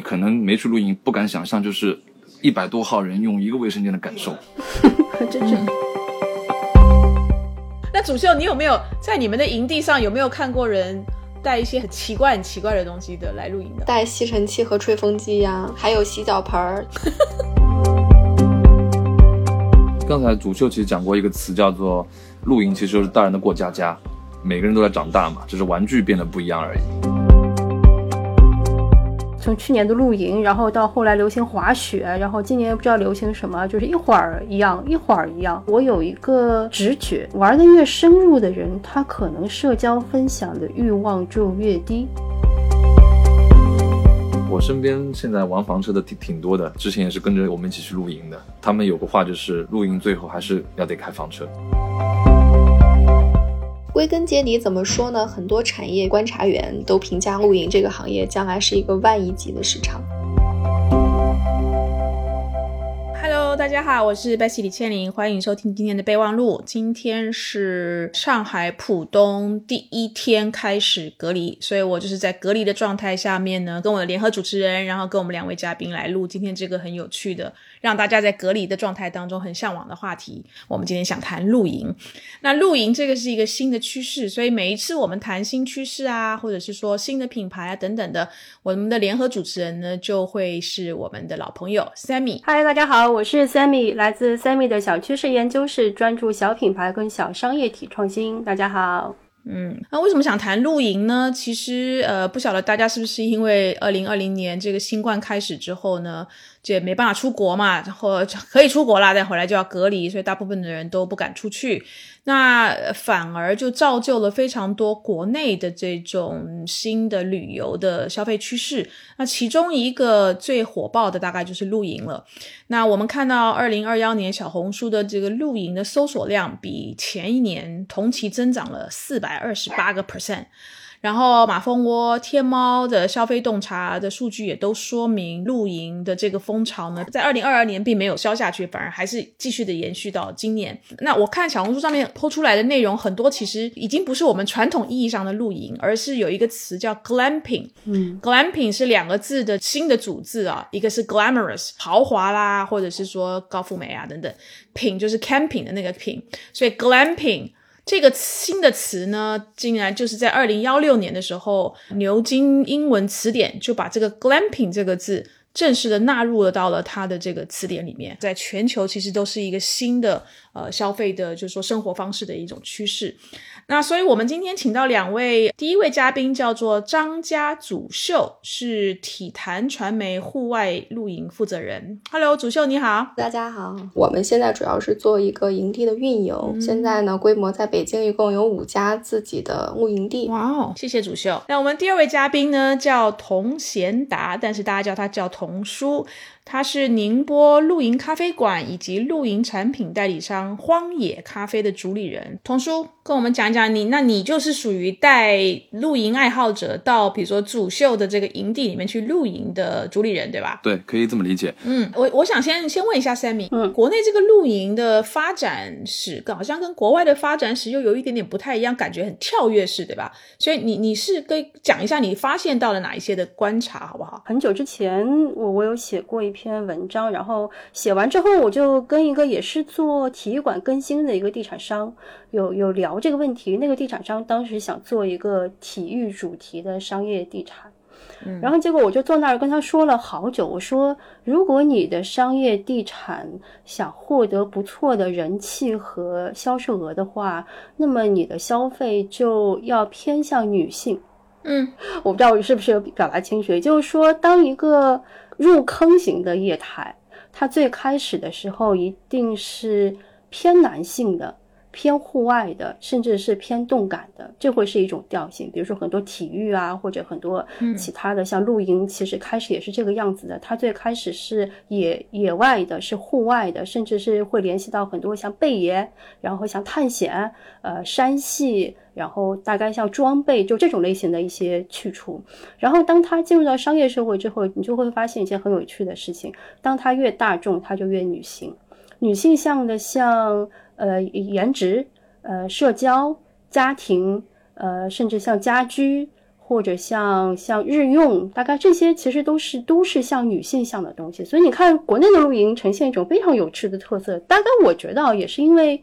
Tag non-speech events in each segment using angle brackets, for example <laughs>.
可能没去露营，不敢想象就是一百多号人用一个卫生间的感受。<laughs> 真是。<laughs> 那主秀，你有没有在你们的营地上有没有看过人带一些很奇怪、很奇怪的东西的来露营的？带吸尘器和吹风机呀，还有洗澡盆儿。<laughs> 刚才主秀其实讲过一个词，叫做露营，其实就是大人的过家家。每个人都在长大嘛，只是玩具变得不一样而已。从去年的露营，然后到后来流行滑雪，然后今年不知道流行什么，就是一会儿一样，一会儿一样。我有一个直觉，玩的越深入的人，他可能社交分享的欲望就越低。我身边现在玩房车的挺挺多的，之前也是跟着我们一起去露营的。他们有个话就是，露营最后还是要得开房车。归根结底怎么说呢？很多产业观察员都评价露营这个行业将来是一个万亿级的市场。Hello，大家好，我是白溪李倩林，欢迎收听今天的备忘录。今天是上海浦东第一天开始隔离，所以我就是在隔离的状态下面呢，跟我的联合主持人，然后跟我们两位嘉宾来录今天这个很有趣的。让大家在隔离的状态当中很向往的话题，我们今天想谈露营。那露营这个是一个新的趋势，所以每一次我们谈新趋势啊，或者是说新的品牌啊等等的，我们的联合主持人呢就会是我们的老朋友 Sammy。嗨，大家好，我是 Sammy，来自 Sammy 的小趋势研究室，专注小品牌跟小商业体创新。大家好。嗯，那为什么想谈露营呢？其实，呃，不晓得大家是不是因为二零二零年这个新冠开始之后呢？就没办法出国嘛，然后可以出国啦，但回来就要隔离，所以大部分的人都不敢出去。那反而就造就了非常多国内的这种新的旅游的消费趋势。那其中一个最火爆的大概就是露营了。那我们看到二零二幺年小红书的这个露营的搜索量比前一年同期增长了四百二十八个 percent。然后马蜂窝、天猫的消费洞察的数据也都说明，露营的这个风潮呢，在二零二二年并没有消下去，反而还是继续的延续到今年。那我看小红书上面抛出来的内容很多，其实已经不是我们传统意义上的露营，而是有一个词叫 glamping。嗯，glamping 是两个字的新的组字啊，一个是 glamorous 豪华啦，或者是说高富美啊等等，品就是 camping 的那个品，所以 glamping。这个新的词呢，竟然就是在二零幺六年的时候，牛津英文词典就把这个 glamping 这个字正式的纳入了到了它的这个词典里面，在全球其实都是一个新的呃消费的，就是说生活方式的一种趋势。那所以，我们今天请到两位，第一位嘉宾叫做张家祖秀，是体坛传媒户外露营负责人。Hello，祖秀你好，大家好。我们现在主要是做一个营地的运营，现在呢规模在北京一共有五家自己的露营地。哇哦，谢谢祖秀。那我们第二位嘉宾呢叫童贤达，但是大家叫他叫童叔。他是宁波露营咖啡馆以及露营产品代理商荒野咖啡的主理人，童叔跟我们讲讲你，那你就是属于带露营爱好者到比如说主秀的这个营地里面去露营的主理人，对吧？对，可以这么理解。嗯，我我想先先问一下 Sammy，嗯，国内这个露营的发展史，好像跟国外的发展史又有一点点不太一样，感觉很跳跃式，对吧？所以你你是跟讲一下你发现到了哪一些的观察，好不好？很久之前我我有写过一篇。篇文章，然后写完之后，我就跟一个也是做体育馆更新的一个地产商有有聊这个问题。那个地产商当时想做一个体育主题的商业地产，然后结果我就坐那儿跟他说了好久。我说，如果你的商业地产想获得不错的人气和销售额的话，那么你的消费就要偏向女性。嗯，我不知道我是不是有表达清楚，也就是说，当一个。入坑型的业态，它最开始的时候一定是偏男性的、偏户外的，甚至是偏动感的，这会是一种调性。比如说很多体育啊，或者很多其他的，像露营，其实开始也是这个样子的。它最开始是野野外的，是户外的，甚至是会联系到很多像贝爷，然后像探险、呃山系。然后大概像装备就这种类型的一些去除，然后当它进入到商业社会之后，你就会发现一件很有趣的事情：当它越大众，它就越女性。女性向的像呃颜值、呃社交、家庭、呃甚至像家居。或者像像日用，大概这些其实都是都是像女性向的东西。所以你看，国内的露营呈现一种非常有趣的特色。大概我觉得也是因为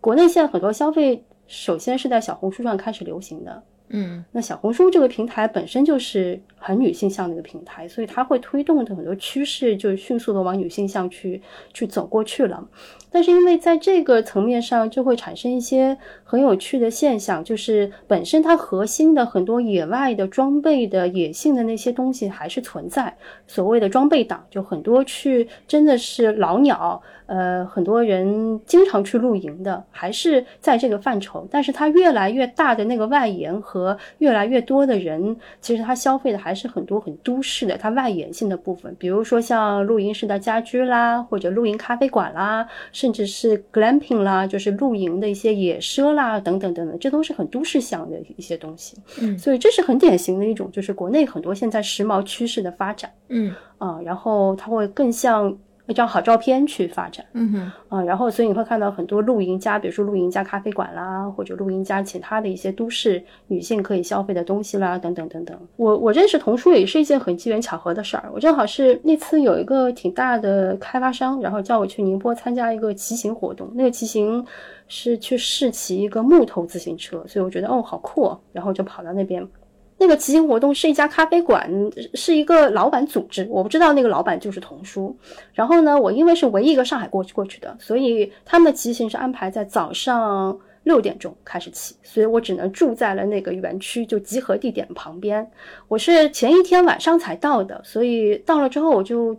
国内现在很多消费，首先是在小红书上开始流行的。嗯，那小红书这个平台本身就是很女性向的一个平台，所以它会推动的很多趋势就迅速的往女性向去去走过去了。但是因为在这个层面上，就会产生一些很有趣的现象，就是本身它核心的很多野外的装备的野性的那些东西还是存在。所谓的装备党，就很多去真的是老鸟，呃，很多人经常去露营的，还是在这个范畴。但是它越来越大的那个外延和越来越多的人，其实它消费的还是很多很都市的它外延性的部分，比如说像露营式的家居啦，或者露营咖啡馆啦。甚至是 glamping 啦，就是露营的一些野奢啦，等等等等，这都是很都市向的一些东西。嗯，所以这是很典型的一种，就是国内很多现在时髦趋势的发展。嗯啊，然后它会更像。一张好照片去发展，嗯哼，啊，然后所以你会看到很多露营家，比如说露营家咖啡馆啦，或者露营家其他的一些都市女性可以消费的东西啦，等等等等。我我认识童书也是一件很机缘巧合的事儿，我正好是那次有一个挺大的开发商，然后叫我去宁波参加一个骑行活动，那个骑行是去试骑一个木头自行车，所以我觉得哦好酷，然后就跑到那边。那个骑行活动是一家咖啡馆，是一个老板组织，我不知道那个老板就是童叔。然后呢，我因为是唯一一个上海过去过去的，所以他们的骑行是安排在早上六点钟开始骑，所以我只能住在了那个园区就集合地点旁边。我是前一天晚上才到的，所以到了之后我就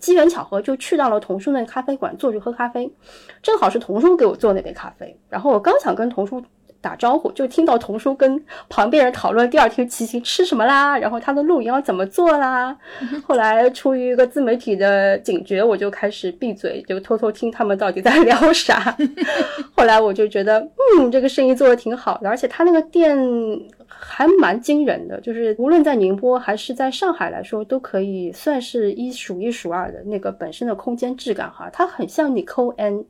机缘巧合就去到了童叔那咖啡馆坐着喝咖啡，正好是童叔给我做那杯咖啡，然后我刚想跟童叔。打招呼，就听到童叔跟旁边人讨论第二天骑行吃什么啦，然后他的露营要怎么做啦。<laughs> 后来出于一个自媒体的警觉，我就开始闭嘴，就偷偷听他们到底在聊啥。<laughs> 后来我就觉得，嗯，这个生意做的挺好的，而且他那个店还蛮惊人的，就是无论在宁波还是在上海来说，都可以算是一数一数二的那个本身的空间质感哈，它很像 Nicole N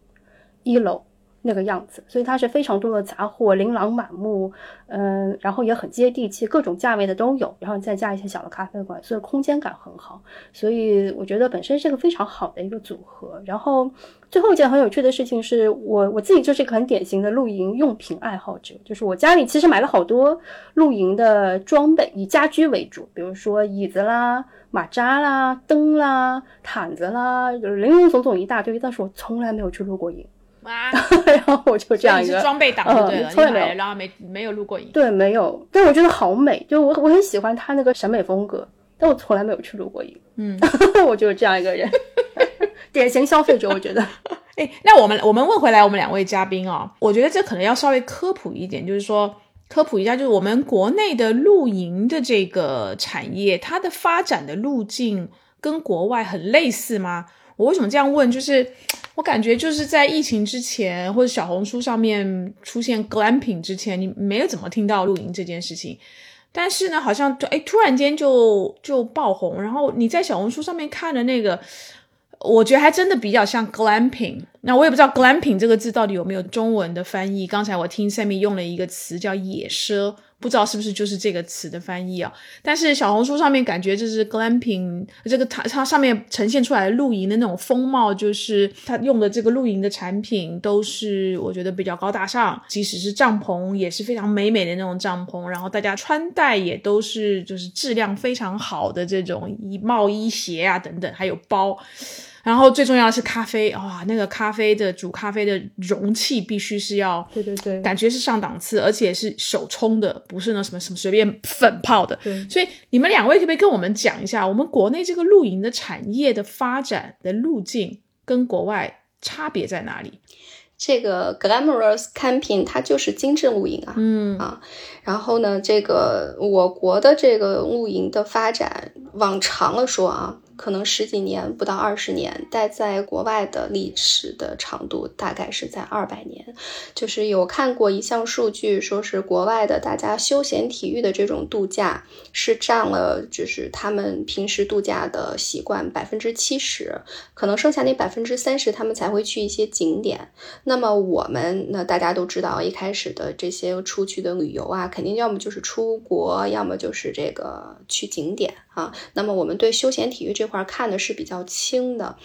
一楼。那个样子，所以它是非常多的杂货，琳琅满目，嗯，然后也很接地气，各种价位的都有，然后再加一些小的咖啡馆，所以空间感很好，所以我觉得本身是个非常好的一个组合。然后最后一件很有趣的事情是我我自己就是一个很典型的露营用品爱好者，就是我家里其实买了好多露营的装备，以家居为主，比如说椅子啦、马扎啦、灯啦、毯子啦，就是零零总总一大堆，但是我从来没有去露过营。啊，<laughs> 然后我就这样一个装备党就对了，从来没有，然后没没有录过影，对，没有，但我觉得好美，就我我很喜欢他那个审美风格，但我从来没有去录过影，嗯，<laughs> 我就是这样一个人，<laughs> 典型消费者，我觉得。哎，那我们我们问回来，我们两位嘉宾啊，我觉得这可能要稍微科普一点，就是说科普一下，就是我们国内的露营的这个产业，它的发展的路径跟国外很类似吗？我为什么这样问？就是我感觉就是在疫情之前，或者小红书上面出现 glamping 之前，你没有怎么听到露营这件事情。但是呢，好像哎，突然间就就爆红。然后你在小红书上面看的那个，我觉得还真的比较像 glamping。那我也不知道 glamping 这个字到底有没有中文的翻译。刚才我听 Sammy 用了一个词叫野奢。不知道是不是就是这个词的翻译啊？但是小红书上面感觉就是 glamping，这个它它上面呈现出来露营的那种风貌，就是它用的这个露营的产品都是我觉得比较高大上，即使是帐篷也是非常美美的那种帐篷，然后大家穿戴也都是就是质量非常好的这种衣帽衣鞋啊等等，还有包。然后最重要的是咖啡，哇，那个咖啡的煮咖啡的容器必须是要，对对对，感觉是上档次，而且是手冲的，不是那什么什么随便粉泡的。对，所以你们两位可不可以跟我们讲一下，我们国内这个露营的产业的发展的路径跟国外差别在哪里？这个 glamorous camping 它就是精致露营啊，嗯啊，然后呢，这个我国的这个露营的发展往长了说啊。可能十几年不到二十年，但在国外的历史的长度大概是在二百年。就是有看过一项数据，说是国外的大家休闲体育的这种度假是占了，就是他们平时度假的习惯百分之七十，可能剩下那百分之三十他们才会去一些景点。那么我们那大家都知道，一开始的这些出去的旅游啊，肯定要么就是出国，要么就是这个去景点啊。那么我们对休闲体育这块看的是比较轻的，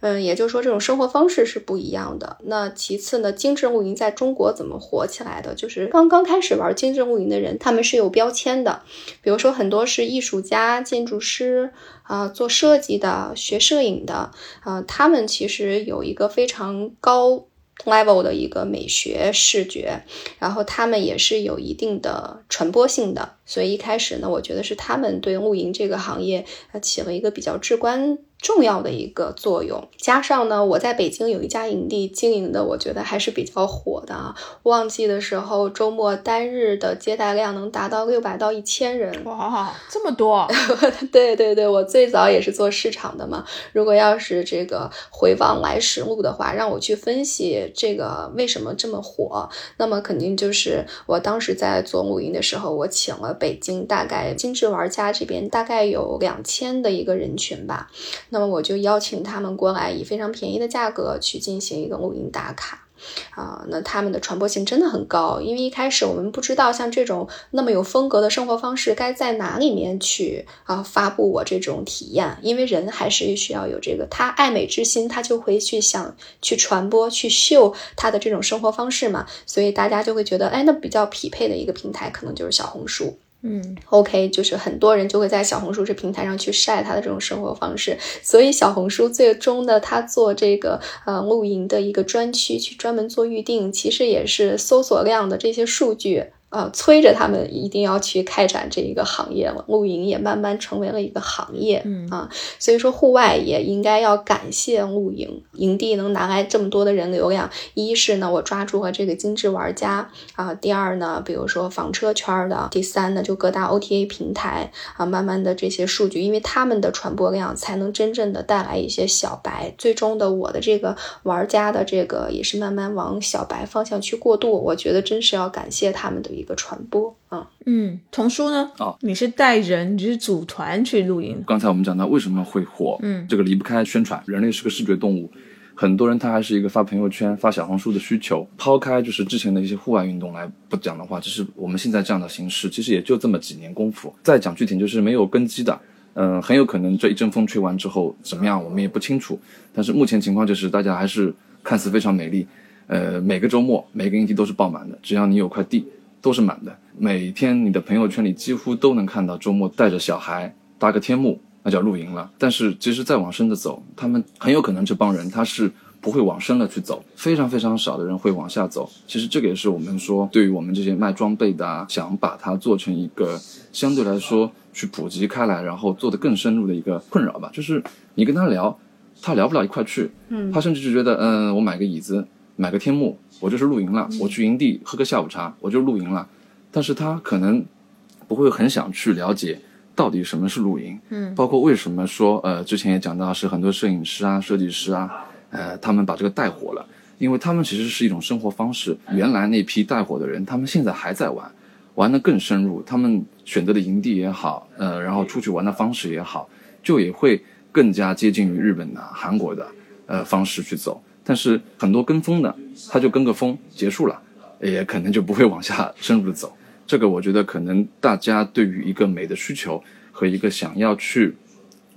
嗯，也就是说这种生活方式是不一样的。那其次呢，精致露营在中国怎么火起来的？就是刚刚开始玩精致露营的人，他们是有标签的，比如说很多是艺术家、建筑师啊，做设计的、学摄影的，啊，他们其实有一个非常高。Level 的一个美学视觉，然后他们也是有一定的传播性的，所以一开始呢，我觉得是他们对露营这个行业起了一个比较至关。重要的一个作用，加上呢，我在北京有一家营地经营的，我觉得还是比较火的啊。旺季的时候，周末单日的接待量能达到六百到一千人，哇，这么多！<laughs> 对对对，我最早也是做市场的嘛。如果要是这个回望来时路的话，让我去分析这个为什么这么火，那么肯定就是我当时在做露营的时候，我请了北京大概精致玩家这边大概有两千的一个人群吧。那么我就邀请他们过来，以非常便宜的价格去进行一个露营打卡，啊，那他们的传播性真的很高。因为一开始我们不知道像这种那么有风格的生活方式该在哪里面去啊发布我这种体验，因为人还是需要有这个他爱美之心，他就会去想去传播去秀他的这种生活方式嘛，所以大家就会觉得，哎，那比较匹配的一个平台可能就是小红书。嗯，OK，就是很多人就会在小红书这平台上去晒他的这种生活方式，所以小红书最终的他做这个呃露营的一个专区，去专门做预定，其实也是搜索量的这些数据。呃，催着他们一定要去开展这一个行业了。露营也慢慢成为了一个行业，嗯啊，所以说户外也应该要感谢露营营地能拿来这么多的人流量。一是呢，我抓住了这个精致玩家啊；第二呢，比如说房车圈的；第三呢，就各大 OTA 平台啊，慢慢的这些数据，因为他们的传播量才能真正的带来一些小白。最终的我的这个玩家的这个也是慢慢往小白方向去过渡。我觉得真是要感谢他们的。一个传播啊，嗯，童书呢？哦，你是带人，你是组团去露营。刚才我们讲到为什么会火，嗯，这个离不开宣传。人类是个视觉动物，很多人他还是一个发朋友圈、发小红书的需求。抛开就是之前的一些户外运动来不讲的话，就是我们现在这样的形式，其实也就这么几年功夫。再讲具体，就是没有根基的，嗯，很有可能这一阵风吹完之后怎么样，我们也不清楚。但是目前情况就是大家还是看似非常美丽，呃，每个周末每个营地都是爆满的，只要你有块地。都是满的，每天你的朋友圈里几乎都能看到周末带着小孩搭个天幕，那叫露营了。但是其实再往深的走，他们很有可能这帮人他是不会往深了去走，非常非常少的人会往下走。其实这个也是我们说，对于我们这些卖装备的，想把它做成一个相对来说去普及开来，然后做得更深入的一个困扰吧。就是你跟他聊，他聊不了一块去，嗯，他甚至就觉得，嗯，我买个椅子，买个天幕。我就是露营了，我去营地喝个下午茶，我就露营了。但是他可能不会很想去了解到底什么是露营，嗯，包括为什么说呃，之前也讲到是很多摄影师啊、设计师啊，呃，他们把这个带火了，因为他们其实是一种生活方式。原来那批带火的人，他们现在还在玩，玩的更深入。他们选择的营地也好，呃，然后出去玩的方式也好，就也会更加接近于日本的、韩国的呃方式去走。但是很多跟风的，他就跟个风结束了，也可能就不会往下深入的走。这个我觉得可能大家对于一个美的需求和一个想要去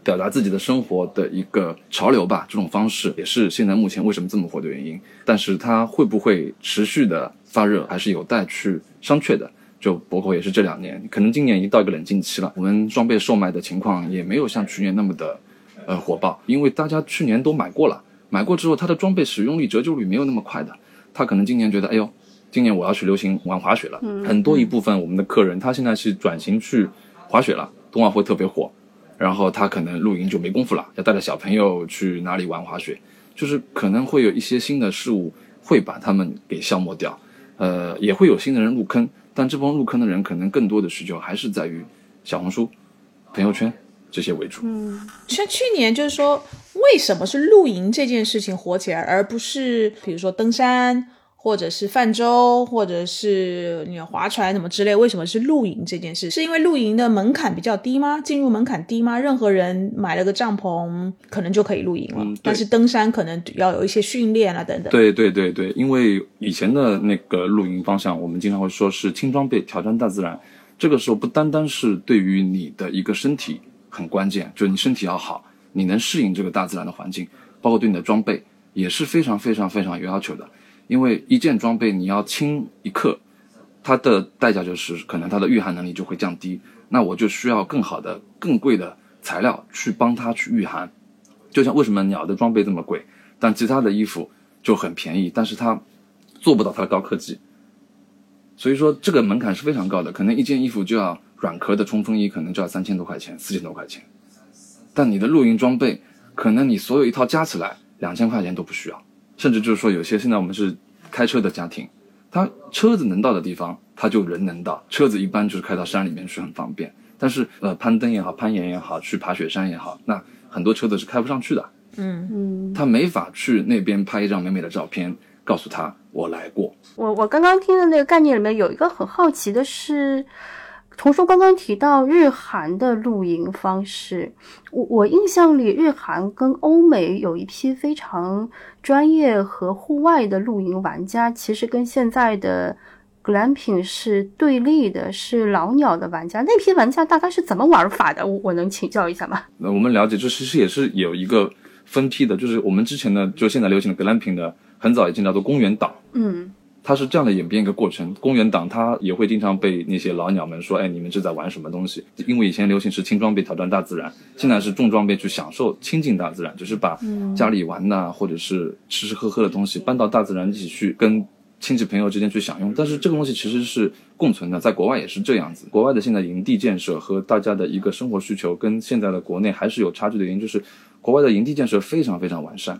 表达自己的生活的一个潮流吧，这种方式也是现在目前为什么这么火的原因。但是它会不会持续的发热，还是有待去商榷的。就包括也是这两年，可能今年已经到一个冷静期了，我们装备售卖的情况也没有像去年那么的呃火爆，因为大家去年都买过了。买过之后，它的装备使用率、折旧率没有那么快的。他可能今年觉得，哎呦，今年我要去流行玩滑雪了。很多一部分我们的客人，他现在是转型去滑雪了，冬奥会特别火，然后他可能露营就没功夫了，要带着小朋友去哪里玩滑雪，就是可能会有一些新的事物会把他们给消磨掉。呃，也会有新的人入坑，但这帮入坑的人可能更多的需求还是在于小红书、朋友圈。这些为主。嗯，像去年就是说，为什么是露营这件事情火起来，而不是比如说登山，或者是泛舟，或者是你划船什么之类？为什么是露营这件事？是因为露营的门槛比较低吗？进入门槛低吗？任何人买了个帐篷，可能就可以露营了。嗯但是登山可能要有一些训练啊，等等。对对对对，因为以前的那个露营方向，我们经常会说是轻装备挑战大自然。这个时候不单单是对于你的一个身体很关键，就是你身体要好，你能适应这个大自然的环境，包括对你的装备也是非常非常非常有要求的。因为一件装备你要轻一克，它的代价就是可能它的御寒能力就会降低，那我就需要更好的、更贵的材料去帮它去御寒。就像为什么鸟的装备这么贵，但其他的衣服就很便宜，但是它做不到它的高科技。所以说这个门槛是非常高的，可能一件衣服就要软壳的冲锋衣，可能就要三千多块钱、四千多块钱。但你的露营装备，可能你所有一套加起来两千块钱都不需要，甚至就是说有些现在我们是开车的家庭，他车子能到的地方，他就人能到，车子一般就是开到山里面去很方便。但是呃，攀登也好，攀岩也好，去爬雪山也好，那很多车子是开不上去的。嗯嗯，他没法去那边拍一张美美的照片，告诉他我来过。我我刚刚听的那个概念里面有一个很好奇的是，童叔刚刚提到日韩的露营方式，我我印象里日韩跟欧美有一批非常专业和户外的露营玩家，其实跟现在的 glamping 是对立的，是老鸟的玩家。那批玩家大概是怎么玩法的？我我能请教一下吗？那我们了解，这其实也是有一个分批的，就是我们之前的就现在流行的 glamping 的，很早以前叫做公园岛。嗯它是这样的演变一个过程，公园党它也会经常被那些老鸟们说，哎，你们这在玩什么东西？因为以前流行是轻装备挑战大自然，现在是重装备去享受亲近大自然，就是把家里玩的或者是吃吃喝喝的东西搬到大自然一起去跟亲戚朋友之间去享用。但是这个东西其实是共存的，在国外也是这样子。国外的现在营地建设和大家的一个生活需求跟现在的国内还是有差距的原因，就是国外的营地建设非常非常完善。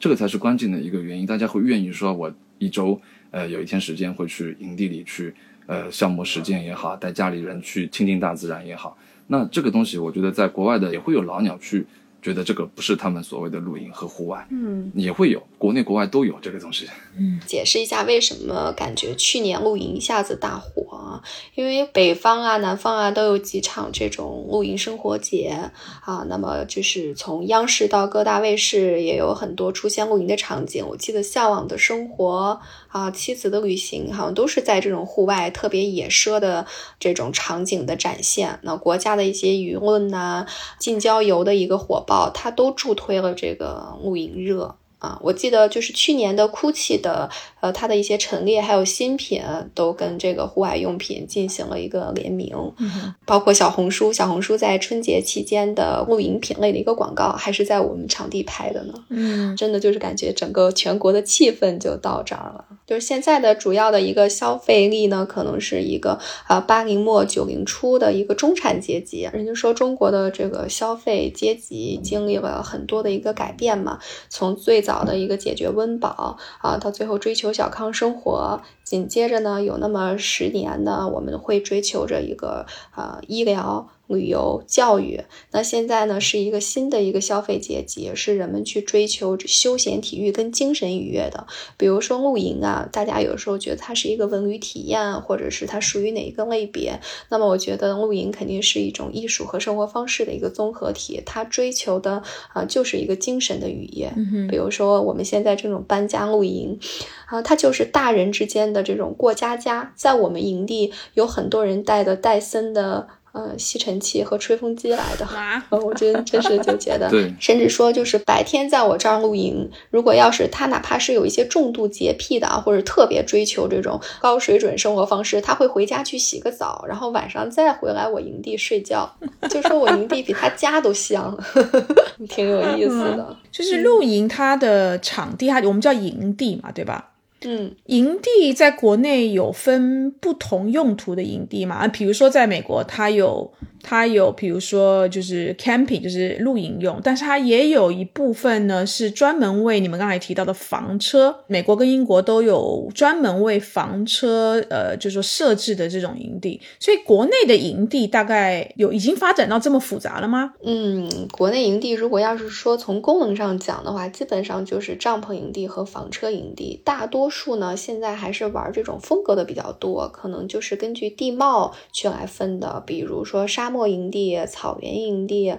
这个才是关键的一个原因，大家会愿意说，我一周呃有一天时间会去营地里去呃消磨时间也好，带家里人去亲近大自然也好。那这个东西，我觉得在国外的也会有老鸟去觉得这个不是他们所谓的露营和户外，嗯也会有，国内国外都有这个东西。嗯解释一下为什么感觉去年露营一下子大火啊？因为北方啊、南方啊都有几场这种露营生活节啊，那么就是从央视到各大卫视也有很多出现露营的场景。我记得《向往的生活》啊，《妻子的旅行》好像都是在这种户外特别野奢的这种场景的展现。那国家的一些舆论呐、近郊游的一个火爆，它都助推了这个露营热。啊，我记得就是去年的 GUCCI 的，呃，它的一些陈列还有新品都跟这个户外用品进行了一个联名，嗯包括小红书，小红书在春节期间的露营品类的一个广告，还是在我们场地拍的呢。嗯真的就是感觉整个全国的气氛就到这儿了。就是现在的主要的一个消费力呢，可能是一个啊八零末九零初的一个中产阶级。人家说中国的这个消费阶级经历了很多的一个改变嘛，从最早的一个解决温饱啊，到最后追求小康生活，紧接着呢有那么十年呢，我们会追求着一个啊医疗。旅游、教育，那现在呢是一个新的一个消费阶级，是人们去追求休闲体育跟精神愉悦的。比如说露营啊，大家有时候觉得它是一个文旅体验，或者是它属于哪一个类别。那么我觉得露营肯定是一种艺术和生活方式的一个综合体，它追求的啊、就是一个精神的愉悦。嗯比如说我们现在这种搬家露营，啊，它就是大人之间的这种过家家。在我们营地有很多人带的戴森的呃吸尘器和吹风机来的。<laughs> 我真真是就觉得，对甚至说就是白天在我这儿露营，如果要是他哪怕是有一些重度洁癖的啊，或者特别追求这种高水准生活方式，他会回家去洗个澡，然后晚上再回来我营地睡觉，就说我营地比他家都香，<laughs> 挺有意思的。就是露营它的场地，它我们叫营地嘛，对吧？嗯，营地在国内有分不同用途的营地嘛？啊，比如说在美国，它有它有，比如说就是 camping，就是露营用，但是它也有一部分呢是专门为你们刚才提到的房车。美国跟英国都有专门为房车，呃，就是说设置的这种营地。所以国内的营地大概有已经发展到这么复杂了吗？嗯，国内营地如果要是说从功能上讲的话，基本上就是帐篷营地和房车营地，大多数呢现在还是玩这种风格的比较多，可能就是根据地貌去来分的，比如说沙漠营地、草原营地。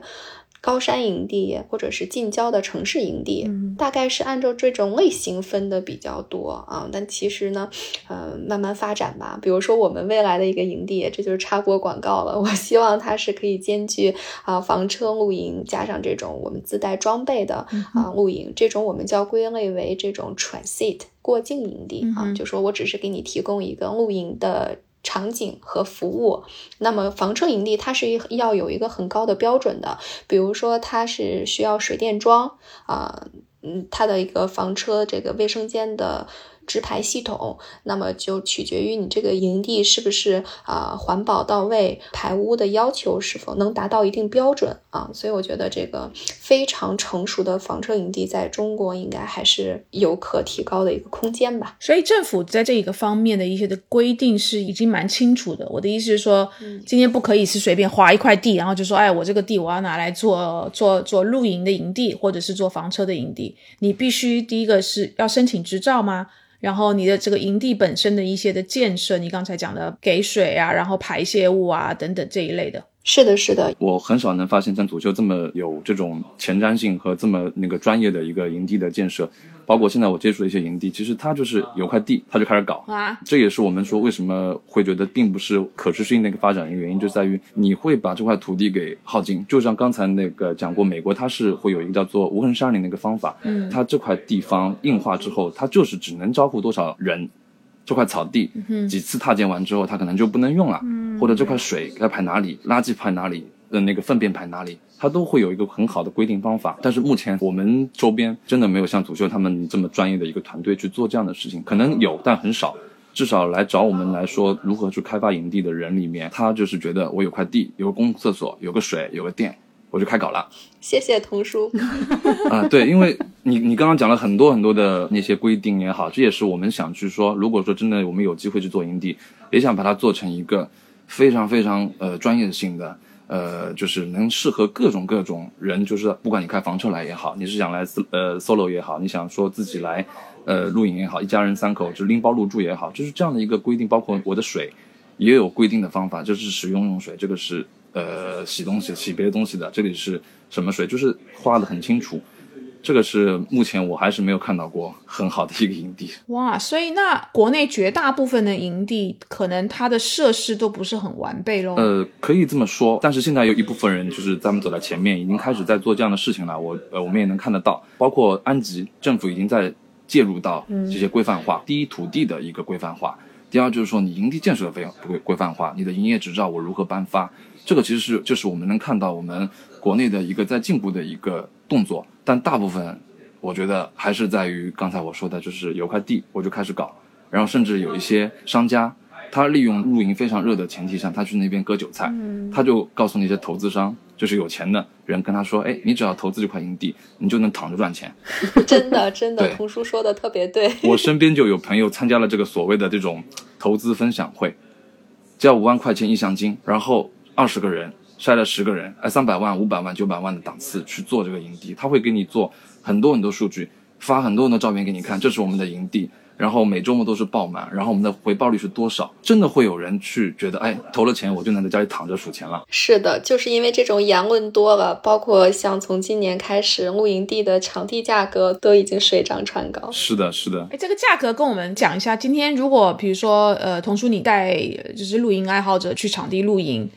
高山营地或者是近郊的城市营地，大概是按照这种类型分的比较多啊。但其实呢，呃，慢慢发展吧。比如说我们未来的一个营地，这就是插播广告了。<laughs> 我希望它是可以兼具啊房车露营，加上这种我们自带装备的啊露营。这种我们叫归类为这种 transit 过境营地啊，就说我只是给你提供一个露营的。场景和服务，那么房车营地它是要有一个很高的标准的，比如说它是需要水电装啊，嗯，它的一个房车这个卫生间的。直排系统，那么就取决于你这个营地是不是啊环保到位，排污的要求是否能达到一定标准啊？所以我觉得这个非常成熟的房车营地在中国应该还是有可提高的一个空间吧。所以政府在这一个方面的一些的规定是已经蛮清楚的。我的意思是说，今天不可以是随便划一块地，然后就说，哎，我这个地我要拿来做做做露营的营地，或者是做房车的营地，你必须第一个是要申请执照吗？然后你的这个营地本身的一些的建设，你刚才讲的给水啊，然后排泄物啊等等这一类的。是的，是的，我很少能发现像祖秀这么有这种前瞻性和这么那个专业的一个营地的建设，包括现在我接触的一些营地，其实它就是有块地，它就开始搞啊。这也是我们说为什么会觉得并不是可持续性的一个发展的原因，就在于你会把这块土地给耗尽。就像刚才那个讲过，美国它是会有一个叫做无痕山林的一个方法，嗯，它这块地方硬化之后，它就是只能招呼多少人。这块草地几次踏建完之后，它可能就不能用了，或者这块水该排哪里，垃圾排哪里，的那个粪便排哪里，它都会有一个很好的规定方法。但是目前我们周边真的没有像祖秀他们这么专业的一个团队去做这样的事情，可能有，但很少。至少来找我们来说如何去开发营地的人里面，他就是觉得我有块地，有个公厕所，有个水，有个电。我就开搞了，谢谢童叔。啊，对，因为你你刚刚讲了很多很多的那些规定也好，这也是我们想去说，如果说真的我们有机会去做营地，也想把它做成一个非常非常呃专业性的，呃，就是能适合各种各种人，就是不管你开房车来也好，你是想来呃 solo 也好，你想说自己来呃露营也好，一家人三口就拎包入住也好，就是这样的一个规定，包括我的水也有规定的方法，就是使用用水，这个是。呃，洗东西、洗别的东西的，这里是什么水？就是画的很清楚。这个是目前我还是没有看到过很好的一个营地。哇，所以那国内绝大部分的营地，可能它的设施都不是很完备喽。呃，可以这么说。但是现在有一部分人，就是咱们走在前面，已经开始在做这样的事情了。我呃，我们也能看得到，包括安吉政府已经在介入到这些规范化。第一，土地的一个规范化；第二，就是说你营地建设的非常规规范化，你的营业执照我如何颁发？这个其实是就是我们能看到我们国内的一个在进步的一个动作，但大部分我觉得还是在于刚才我说的，就是有块地我就开始搞，然后甚至有一些商家，他利用露营非常热的前提下，他去那边割韭菜，他就告诉那些投资商，就是有钱的人跟他说，哎，你只要投资这块营地，你就能躺着赚钱。真 <laughs> 的真的，<laughs> 童叔说的特别对。<laughs> 我身边就有朋友参加了这个所谓的这种投资分享会，交五万块钱意向金，然后。二十个人筛了十个人，哎，三百万、五百万、九百万的档次去做这个营地，他会给你做很多很多数据，发很多很多照片给你看，这是我们的营地，然后每周末都是爆满，然后我们的回报率是多少？真的会有人去觉得，哎，投了钱我就能在家里躺着数钱了？是的，就是因为这种言论多了，包括像从今年开始，露营地的场地价格都已经水涨船高。是的，是的。哎，这个价格跟我们讲一下，今天如果比如说，呃，童叔你带就是露营爱好者去场地露营。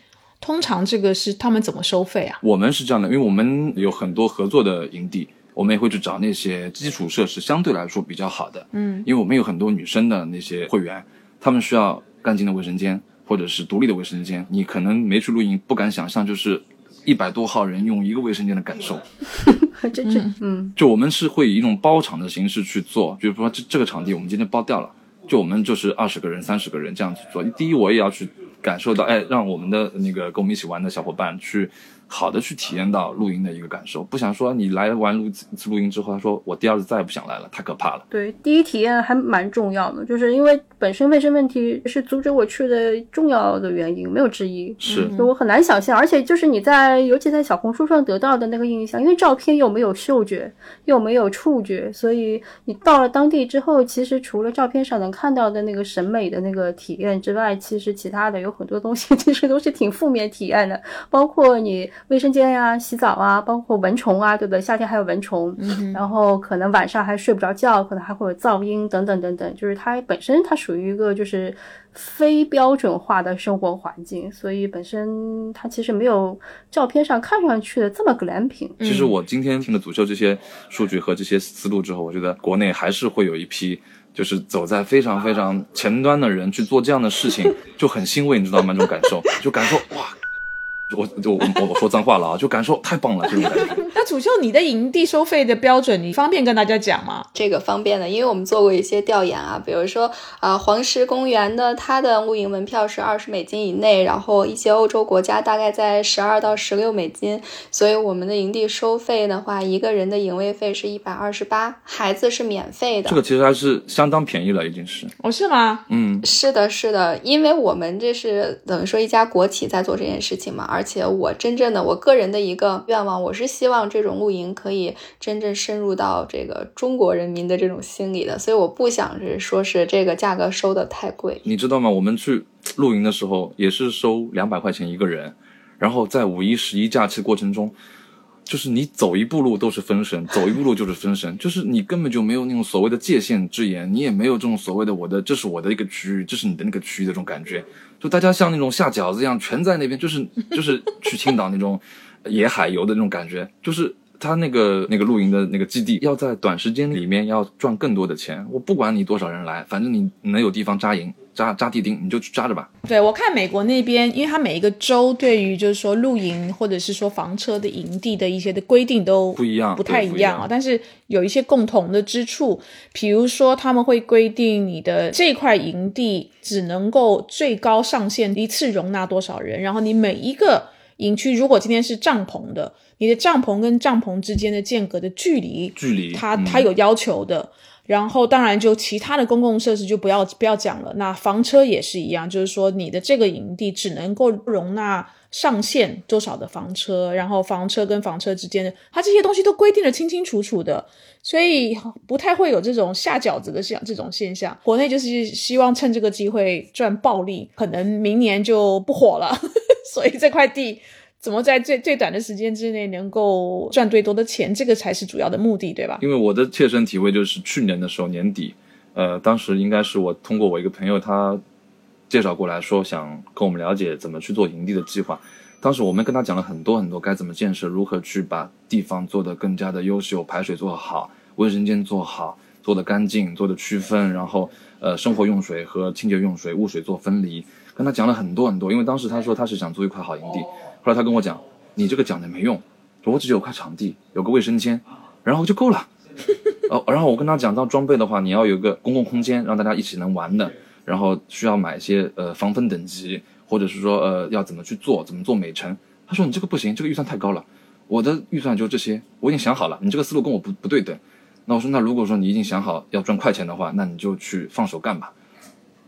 通常这个是他们怎么收费啊？我们是这样的，因为我们有很多合作的营地，我们也会去找那些基础设施相对来说比较好的。嗯，因为我们有很多女生的那些会员，她们需要干净的卫生间或者是独立的卫生间。你可能没去露营，不敢想象就是一百多号人用一个卫生间的感受。<laughs> 这这嗯，就我们是会以一种包场的形式去做，比如说这这个场地我们今天包掉了，就我们就是二十个人、三十个人这样去做。第一，我也要去感受到，哎，让我们的那个跟我们一起玩的小伙伴去好的去体验到露营的一个感受。不想说你来玩露一次露营之后，他说我第二次再也不想来了，太可怕了。对，第一体验还蛮重要的，就是因为本身卫生问题是阻止我去的重要的原因，没有之一。是，所以我很难想象，而且就是你在，尤其在小红书上得到的那个印象，因为照片又没有嗅觉，又没有触觉，所以你到了当地之后，其实除了照片上能看到的那个审美的那个体验之外，其实其他的有很多东西其实都是挺负面体验的，包括你卫生间呀、洗澡啊，包括蚊虫啊，对不对？夏天还有蚊虫，然后可能晚上还睡不着觉，可能还会有噪音等等等等，就是它本身它属于一个就是非标准化的生活环境，所以本身它其实没有照片上看上去的这么 glamping。其实我今天听了祖秀这些数据和这些思路之后，我觉得国内还是会有一批就是走在非常非常前端的人去做这样的事情，就很欣慰，你知道吗？这种感受，就感受哇。我就我我说脏话了啊，就感受太棒了这种感觉。<laughs> 那主秀，你的营地收费的标准，你方便跟大家讲吗？这个方便的，因为我们做过一些调研啊，比如说啊，黄石公园的它的露营门票是二十美金以内，然后一些欧洲国家大概在十二到十六美金，所以我们的营地收费的话，一个人的营位费是一百二十八，孩子是免费的。这个其实还是相当便宜了，已经是。哦，是吗？嗯，是的，是的，因为我们这是等于说一家国企在做这件事情嘛，而而且我真正的我个人的一个愿望，我是希望这种露营可以真正深入到这个中国人民的这种心里的，所以我不想是说是这个价格收的太贵。你知道吗？我们去露营的时候也是收两百块钱一个人，然后在五一、十一假期过程中，就是你走一步路都是分神，<laughs> 走一步路就是分神，就是你根本就没有那种所谓的界限之言，你也没有这种所谓的我的这是我的一个区域，这是你的那个区域的这种感觉，就大家像那种下饺子一样，全在那边，就是就是去青岛那种 <laughs> 野海游的那种感觉，就是。他那个那个露营的那个基地，要在短时间里面要赚更多的钱。我不管你多少人来，反正你能有地方扎营、扎扎地钉，你就去扎着吧。对我看美国那边，因为它每一个州对于就是说露营或者是说房车的营地的一些的规定都不一样，不太一样啊。但是有一些共同的之处，比如说他们会规定你的这块营地只能够最高上限一次容纳多少人，然后你每一个营区如果今天是帐篷的，你的帐篷跟帐篷之间的间隔的距离，距离它嗯它有要求的。然后，当然就其他的公共设施就不要不要讲了。那房车也是一样，就是说你的这个营地只能够容纳上限多少的房车，然后房车跟房车之间的，它这些东西都规定的清清楚楚的，所以不太会有这种下饺子的像这种现象。国内就是希望趁这个机会赚暴利，可能明年就不火了，<laughs> 所以这块地。怎么在最最短的时间之内能够赚最多的钱，这个才是主要的目的，对吧？因为我的切身体会就是去年的时候年底，呃，当时应该是我通过我一个朋友他介绍过来说想跟我们了解怎么去做营地的计划。当时我们跟他讲了很多很多该怎么建设，如何去把地方做得更加的优秀，排水做好，卫生间做好，做得干净，做得区分，然后呃生活用水和清洁用水、污水做分离。跟他讲了很多很多，因为当时他说他是想做一块好营地，后来他跟我讲，你这个讲的没用，我只有块场地，有个卫生间，然后就够了。<laughs> 哦，然后我跟他讲到装备的话，你要有个公共空间，让大家一起能玩的，然后需要买一些呃防风等级，或者是说呃要怎么去做，怎么做美城。他说你这个不行，这个预算太高了，我的预算就这些，我已经想好了，你这个思路跟我不不对等。那我说那如果说你已经想好要赚快钱的话，那你就去放手干吧。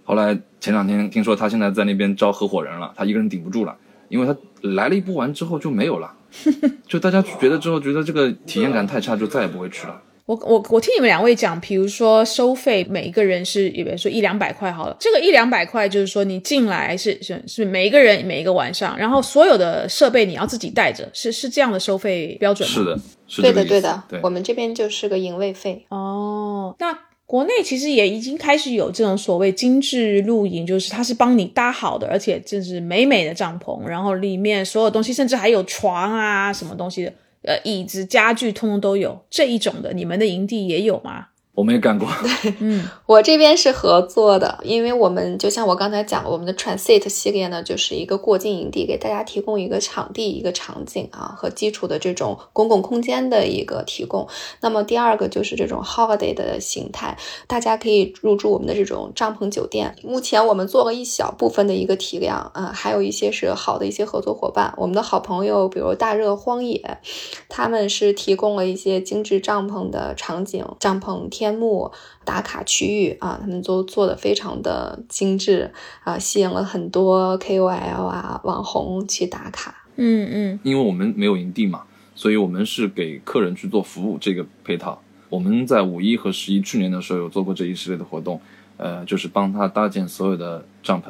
后来前两天听说他现在在那边招合伙人了，他一个人顶不住了，因为他来了一波完之后就没有了，<laughs> 就大家觉得之后觉得这个体验感太差，就再也不会去了。我我我听你们两位讲，比如说收费，每一个人是，比如说一两百块好了，这个一两百块就是说你进来是是是每一个人每一个晚上，然后所有的设备你要自己带着，是是这样的收费标准吗？是的，是对的，这个意思对的，对我们这边就是个营位费。哦，那国内其实也已经开始有这种所谓精致露营，就是它是帮你搭好的，而且就是美美的帐篷，然后里面所有东西，甚至还有床啊什么东西的，呃，椅子、家具通通都有。这一种的，你们的营地也有吗？我们也干过。对嗯，我这边是合作的，因为我们就像我刚才讲，我们的 Transit 系列呢，就是一个过境营地，给大家提供一个场地、一个场景啊和基础的这种公共空间的一个提供。那么第二个就是这种 Holiday 的形态，大家可以入住我们的这种帐篷酒店。目前我们做了一小部分的一个体量，啊，还有一些是好的一些合作伙伴，我们的好朋友，比如大热荒野，他们是提供了一些精致帐篷的场景、帐篷天幕打卡区域啊，他们都做的非常的精致啊，吸引了很多 KOL 啊网红去打卡。嗯嗯，因为我们没有营地嘛，所以我们是给客人去做服务这个配套。我们在五一和十一去年的时候有做过这一系列的活动，呃，就是帮他搭建所有的帐篷，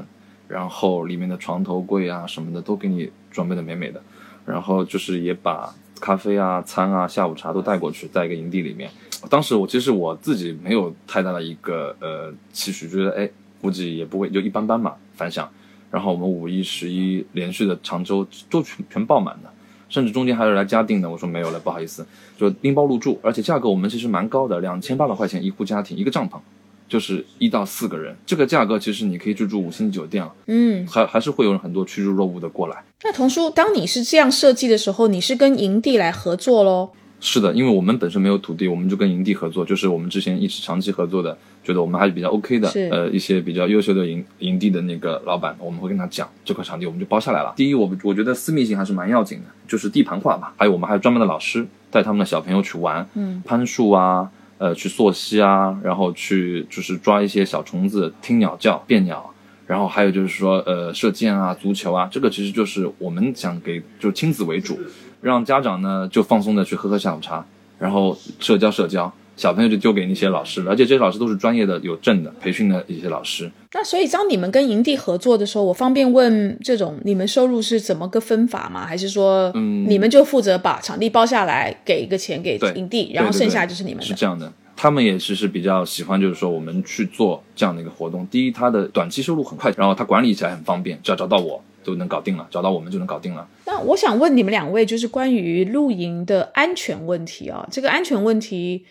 然后里面的床头柜啊什么的都给你准备的美美的，然后就是也把咖啡啊、餐啊、下午茶都带过去，在一个营地里面。当时我其实我自己没有太大的一个呃期许，觉得哎，估计也不会就一般般嘛反响。然后我们五一、十一连续的长洲都全全爆满的，甚至中间还有来加定的，我说没有了，不好意思，就拎包入住，而且价格我们其实蛮高的，两千八百块钱一户家庭一个帐篷，就是一到四个人，这个价格其实你可以去住五星级酒店了，嗯，还还是会有很多趋之若鹜的过来。那童叔，当你是这样设计的时候，你是跟营地来合作喽？是的，因为我们本身没有土地，我们就跟营地合作，就是我们之前一直长期合作的，觉得我们还是比较 OK 的是，呃，一些比较优秀的营营地的那个老板，我们会跟他讲这块场地我们就包下来了。第一，我我觉得私密性还是蛮要紧的，就是地盘化嘛，还有我们还有专门的老师带他们的小朋友去玩，嗯，攀树啊，呃，去溯溪啊，然后去就是抓一些小虫子，听鸟叫，辨鸟。然后还有就是说，呃，射箭啊，足球啊，这个其实就是我们想给就亲子为主，让家长呢就放松的去喝喝下午茶，然后社交社交，小朋友就丢给那些老师了，而且这些老师都是专业的、有证的、培训的一些老师。那所以当你们跟营地合作的时候，我方便问这种你们收入是怎么个分法吗？还是说，嗯你们就负责把场地包下来，给一个钱给营地，然后剩下就是你们的？是这样的。他们也是是比较喜欢，就是说我们去做这样的一个活动。第一，他的短期收入很快，然后他管理起来很方便，只要找到我就能搞定了，找到我们就能搞定了。那我想问你们两位，就是关于露营的安全问题啊，这个安全问题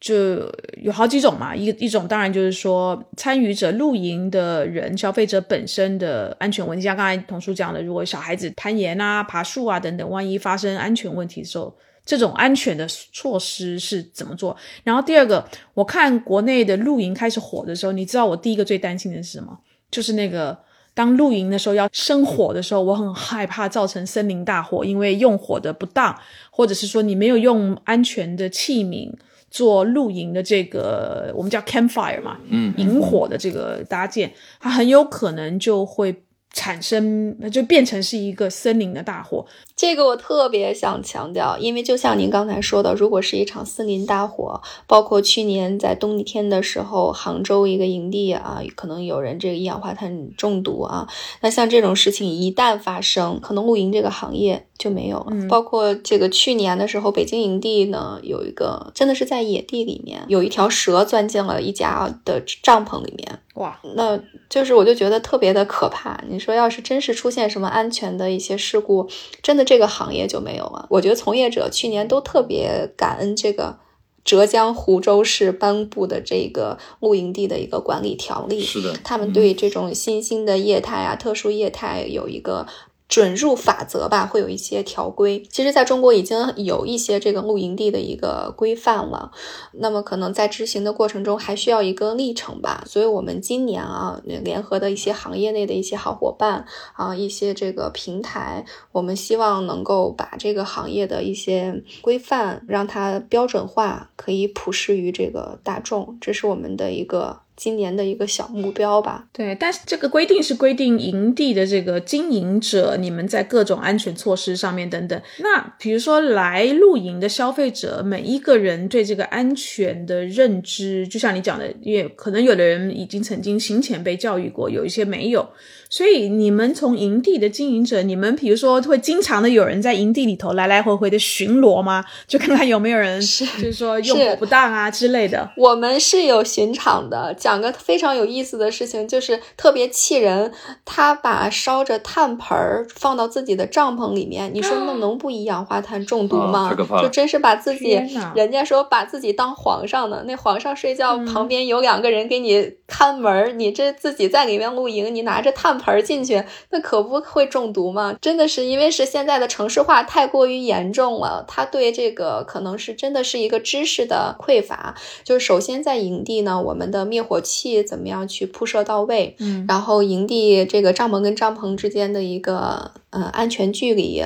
就有好几种嘛，一一种当然就是说参与者露营的人，消费者本身的安全问题，像刚才童叔讲的，如果小孩子攀岩啊、爬树啊等等，万一发生安全问题的时候。这种安全的措施是怎么做？然后第二个，我看国内的露营开始火的时候，你知道我第一个最担心的是什么？就是那个当露营的时候要生火的时候，我很害怕造成森林大火，因为用火的不当，或者是说你没有用安全的器皿做露营的这个我们叫 campfire 嘛，嗯，引火的这个搭建，它很有可能就会产生，就变成是一个森林的大火。这个我特别想强调，因为就像您刚才说的，如果是一场森林大火，包括去年在冬天的时候，杭州一个营地啊，可能有人这个一氧化碳中毒啊，那像这种事情一旦发生，可能露营这个行业就没有了。嗯包括这个去年的时候，北京营地呢有一个真的是在野地里面，有一条蛇钻进了一家的帐篷里面，哇，那就是我就觉得特别的可怕。你说要是真是出现什么安全的一些事故，真的这个行业就没有了。我觉得从业者去年都特别感恩这个浙江湖州市颁布的这个露营地的一个管理条例。是的，他们对这种新兴的业态啊、特殊业态有一个准入法则吧，会有一些条规。其实，在中国已经有一些这个露营地的一个规范了，那么可能在执行的过程中还需要一个历程吧。所以，我们今年啊，联合的一些行业内的一些好伙伴啊，一些这个平台，我们希望能够把这个行业的一些规范让它标准化，可以普适于这个大众，这是我们的一个。今年的一个小目标吧。对，但是这个规定是规定营地的这个经营者，你们在各种安全措施上面等等。那比如说来露营的消费者，每一个人对这个安全的认知，就像你讲的，也可能有的人已经曾经行前被教育过，有一些没有。所以你们从营地的经营者，你们比如说会经常的有人在营地里头来来回回的巡逻吗？<laughs> 就看看有没有人是就是说用火不当啊之类的。我们是有巡场的，讲个非常有意思的事情，就是特别气人。他把烧着炭盆儿放到自己的帐篷里面，你说那能不一氧化碳中毒吗？太可怕了就真是把自己，人家说把自己当皇上呢。那皇上睡觉旁边有两个人给你看门儿，你这自己在里面露营，你拿着炭盆儿进去，那可不会中毒吗？真的是因为是现在的城市化太过于严重了，他对这个可能是真的是一个知识的匮乏。就是首先在营地呢，我们的灭火器怎么样去铺设到位，嗯然后营地这个帐篷跟帐篷之间的一个呃安全距离，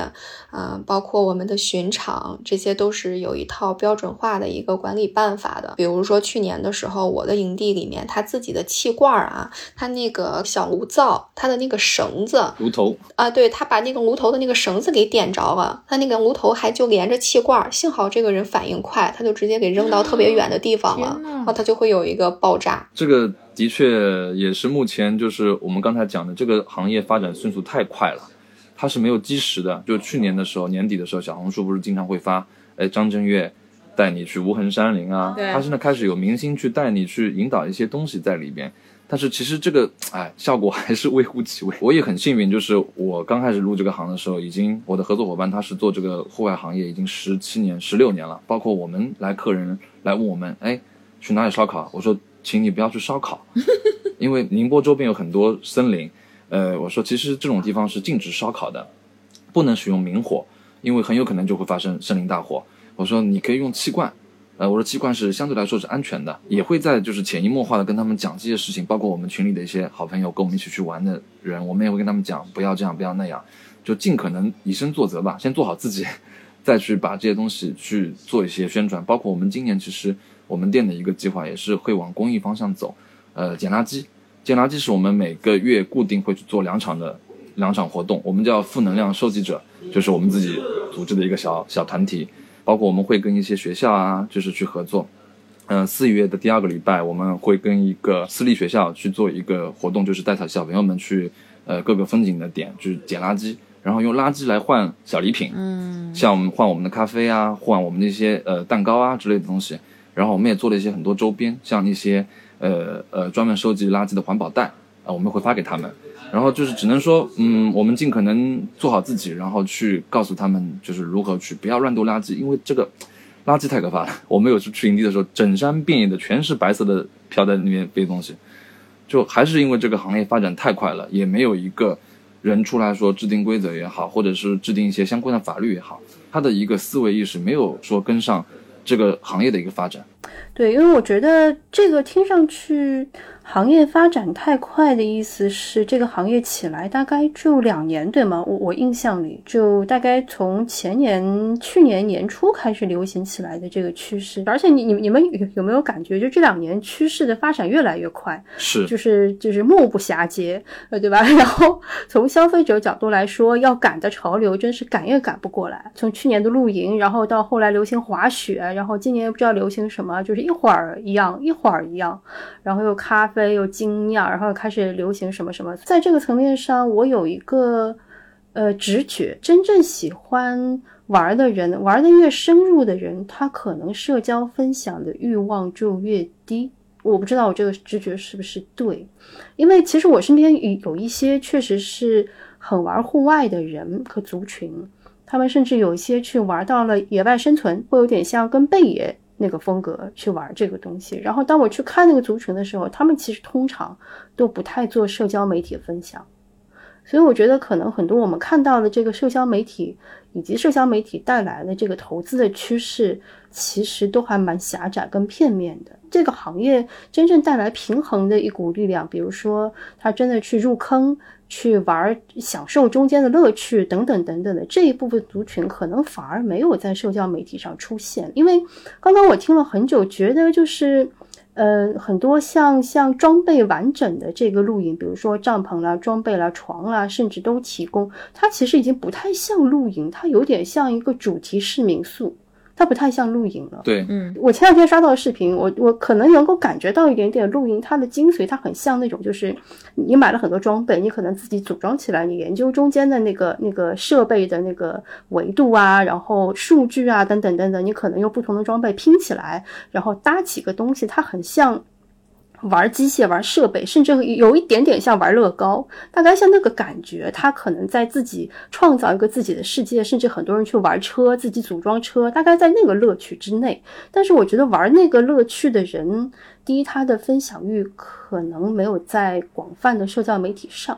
啊、包括我们的巡场，这些都是有一套标准化的一个管理办法的。比如说去年的时候，我的营地里面，他自己的气罐儿啊，他那个小炉灶，它的那个绳子炉头啊，对他把那个炉头的那个绳子给点着了，他那个炉头还就连着气罐儿，幸好这个人反应快，他就直接给扔到特别远的地方了，然后它就会有一个爆炸。这个的确也是目前就是我们刚才讲的这个行业发展迅速太快了，它是没有基石的。就去年的时候，年底的时候，小红书不是经常会发，哎，张震岳带你去无痕山林啊，对他现在开始有明星去带你去引导一些东西在里边。但是其实这个，哎，效果还是微乎其微。我也很幸运，就是我刚开始入这个行的时候，已经我的合作伙伴他是做这个户外行业已经十七年、十六年了。包括我们来客人来问我们，哎，去哪里烧烤？我说，请你不要去烧烤，<laughs> 因为宁波周边有很多森林。呃，我说其实这种地方是禁止烧烤的，不能使用明火，因为很有可能就会发生森林大火。我说你可以用气罐，呃，我说气罐是相对来说是安全的，也会在就是潜移默化的跟他们讲这些事情，包括我们群里的一些好朋友跟我们一起去玩的人，我们也会跟他们讲不要这样，不要那样，就尽可能以身作则吧，先做好自己，<laughs> 再去把这些东西去做一些宣传。包括我们今年其实我们店的一个计划也是会往公益方向走，呃，捡垃圾，捡垃圾是我们每个月固定会去做两场的两场活动，我们叫负能量收集者，就是我们自己组织的一个小小团体。包括我们会跟一些学校啊，就是去合作。嗯、四月的第二个礼拜，我们会跟一个私立学校去做一个活动，就是带小小朋友们去呃各个风景的点去捡垃圾，然后用垃圾来换小礼品。嗯，像我们换我们的咖啡啊，换我们的一些呃蛋糕啊之类的东西。然后我们也做了一些很多周边，像一些呃呃专门收集垃圾的环保袋啊、我们会发给他们。然后就是只能说，嗯，我们尽可能做好自己，然后去告诉他们就是如何去不要乱丢垃圾，因为这个垃圾太可怕了。<laughs> 我们有时去营地的时候，整山遍野的全是白色的飘在那边飞东西，就还是因为这个行业发展太快了，也没有一个人出来说制定规则也好，或者是制定一些相关的法律也好，他的一个思维意识没有说跟上这个行业的一个发展。对，因为我觉得这个听上去行业发展太快的意思是，这个行业起来大概就两年，对吗？我我印象里就大概从前年、去年年初开始流行起来的这个趋势，而且你你你们有有没有感觉，就这两年趋势的发展越来越快？是，就是就是目不暇接，呃，对吧？<laughs> 然后从消费者角度来说，要赶的潮流真是赶也赶不过来。从去年的露营，然后到后来流行滑雪，然后今年不知道流行什么，就是一会儿一样，一会儿一样，然后又咖啡又精酿，然后开始流行什么什么。在这个层面上，我有一个呃直觉，真正喜欢玩的人，玩的越深入的人，他可能社交分享的欲望就越低。我不知道我这个直觉是不是对，因为其实我身边有有一些确实是很玩户外的人和族群，他们甚至有一些去玩到了野外生存，会有点像跟贝爷那个风格去玩这个东西。然后当我去看那个族群的时候，他们其实通常都不太做社交媒体分享。所以我觉得可能很多我们看到的这个社交媒体以及社交媒体带来的这个投资的趋势，其实都还蛮狭窄跟片面的。这个行业真正带来平衡的一股力量，比如说他真的去入坑、去玩、享受中间的乐趣等等等等的这一部分族群，可能反而没有在社交媒体上出现。因为刚刚我听了很久，觉得就是。呃，很多像像装备完整的这个露营，比如说帐篷啦、装备啦、床啦，甚至都提供。它其实已经不太像露营，它有点像一个主题式民宿，它不太像露营了。对，嗯，我前两天刷到的视频，我我可能能够感觉到一点点露营它的精髓，它很像那种就是你买了很多装备，你可能自己组装起来，你研究中间的那个那个设备的那个维度啊，然后数据啊等等等等，你可能用不同的装备拼起来，然后搭起个东西，它很像。玩机械、玩设备，甚至有一点点像玩乐高，大概像那个感觉。他可能在自己创造一个自己的世界，甚至很多人去玩车，自己组装车，大概在那个乐趣之内。但是我觉得玩那个乐趣的人，第一，他的分享欲可能没有在广泛的社交媒体上；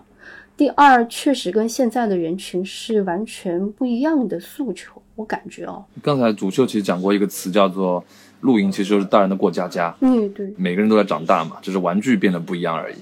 第二，确实跟现在的人群是完全不一样的诉求。我感觉哦，刚才主秀其实讲过一个词叫做。露营其实就是大人的过家家，嗯，对，每个人都在长大嘛，只是玩具变得不一样而已。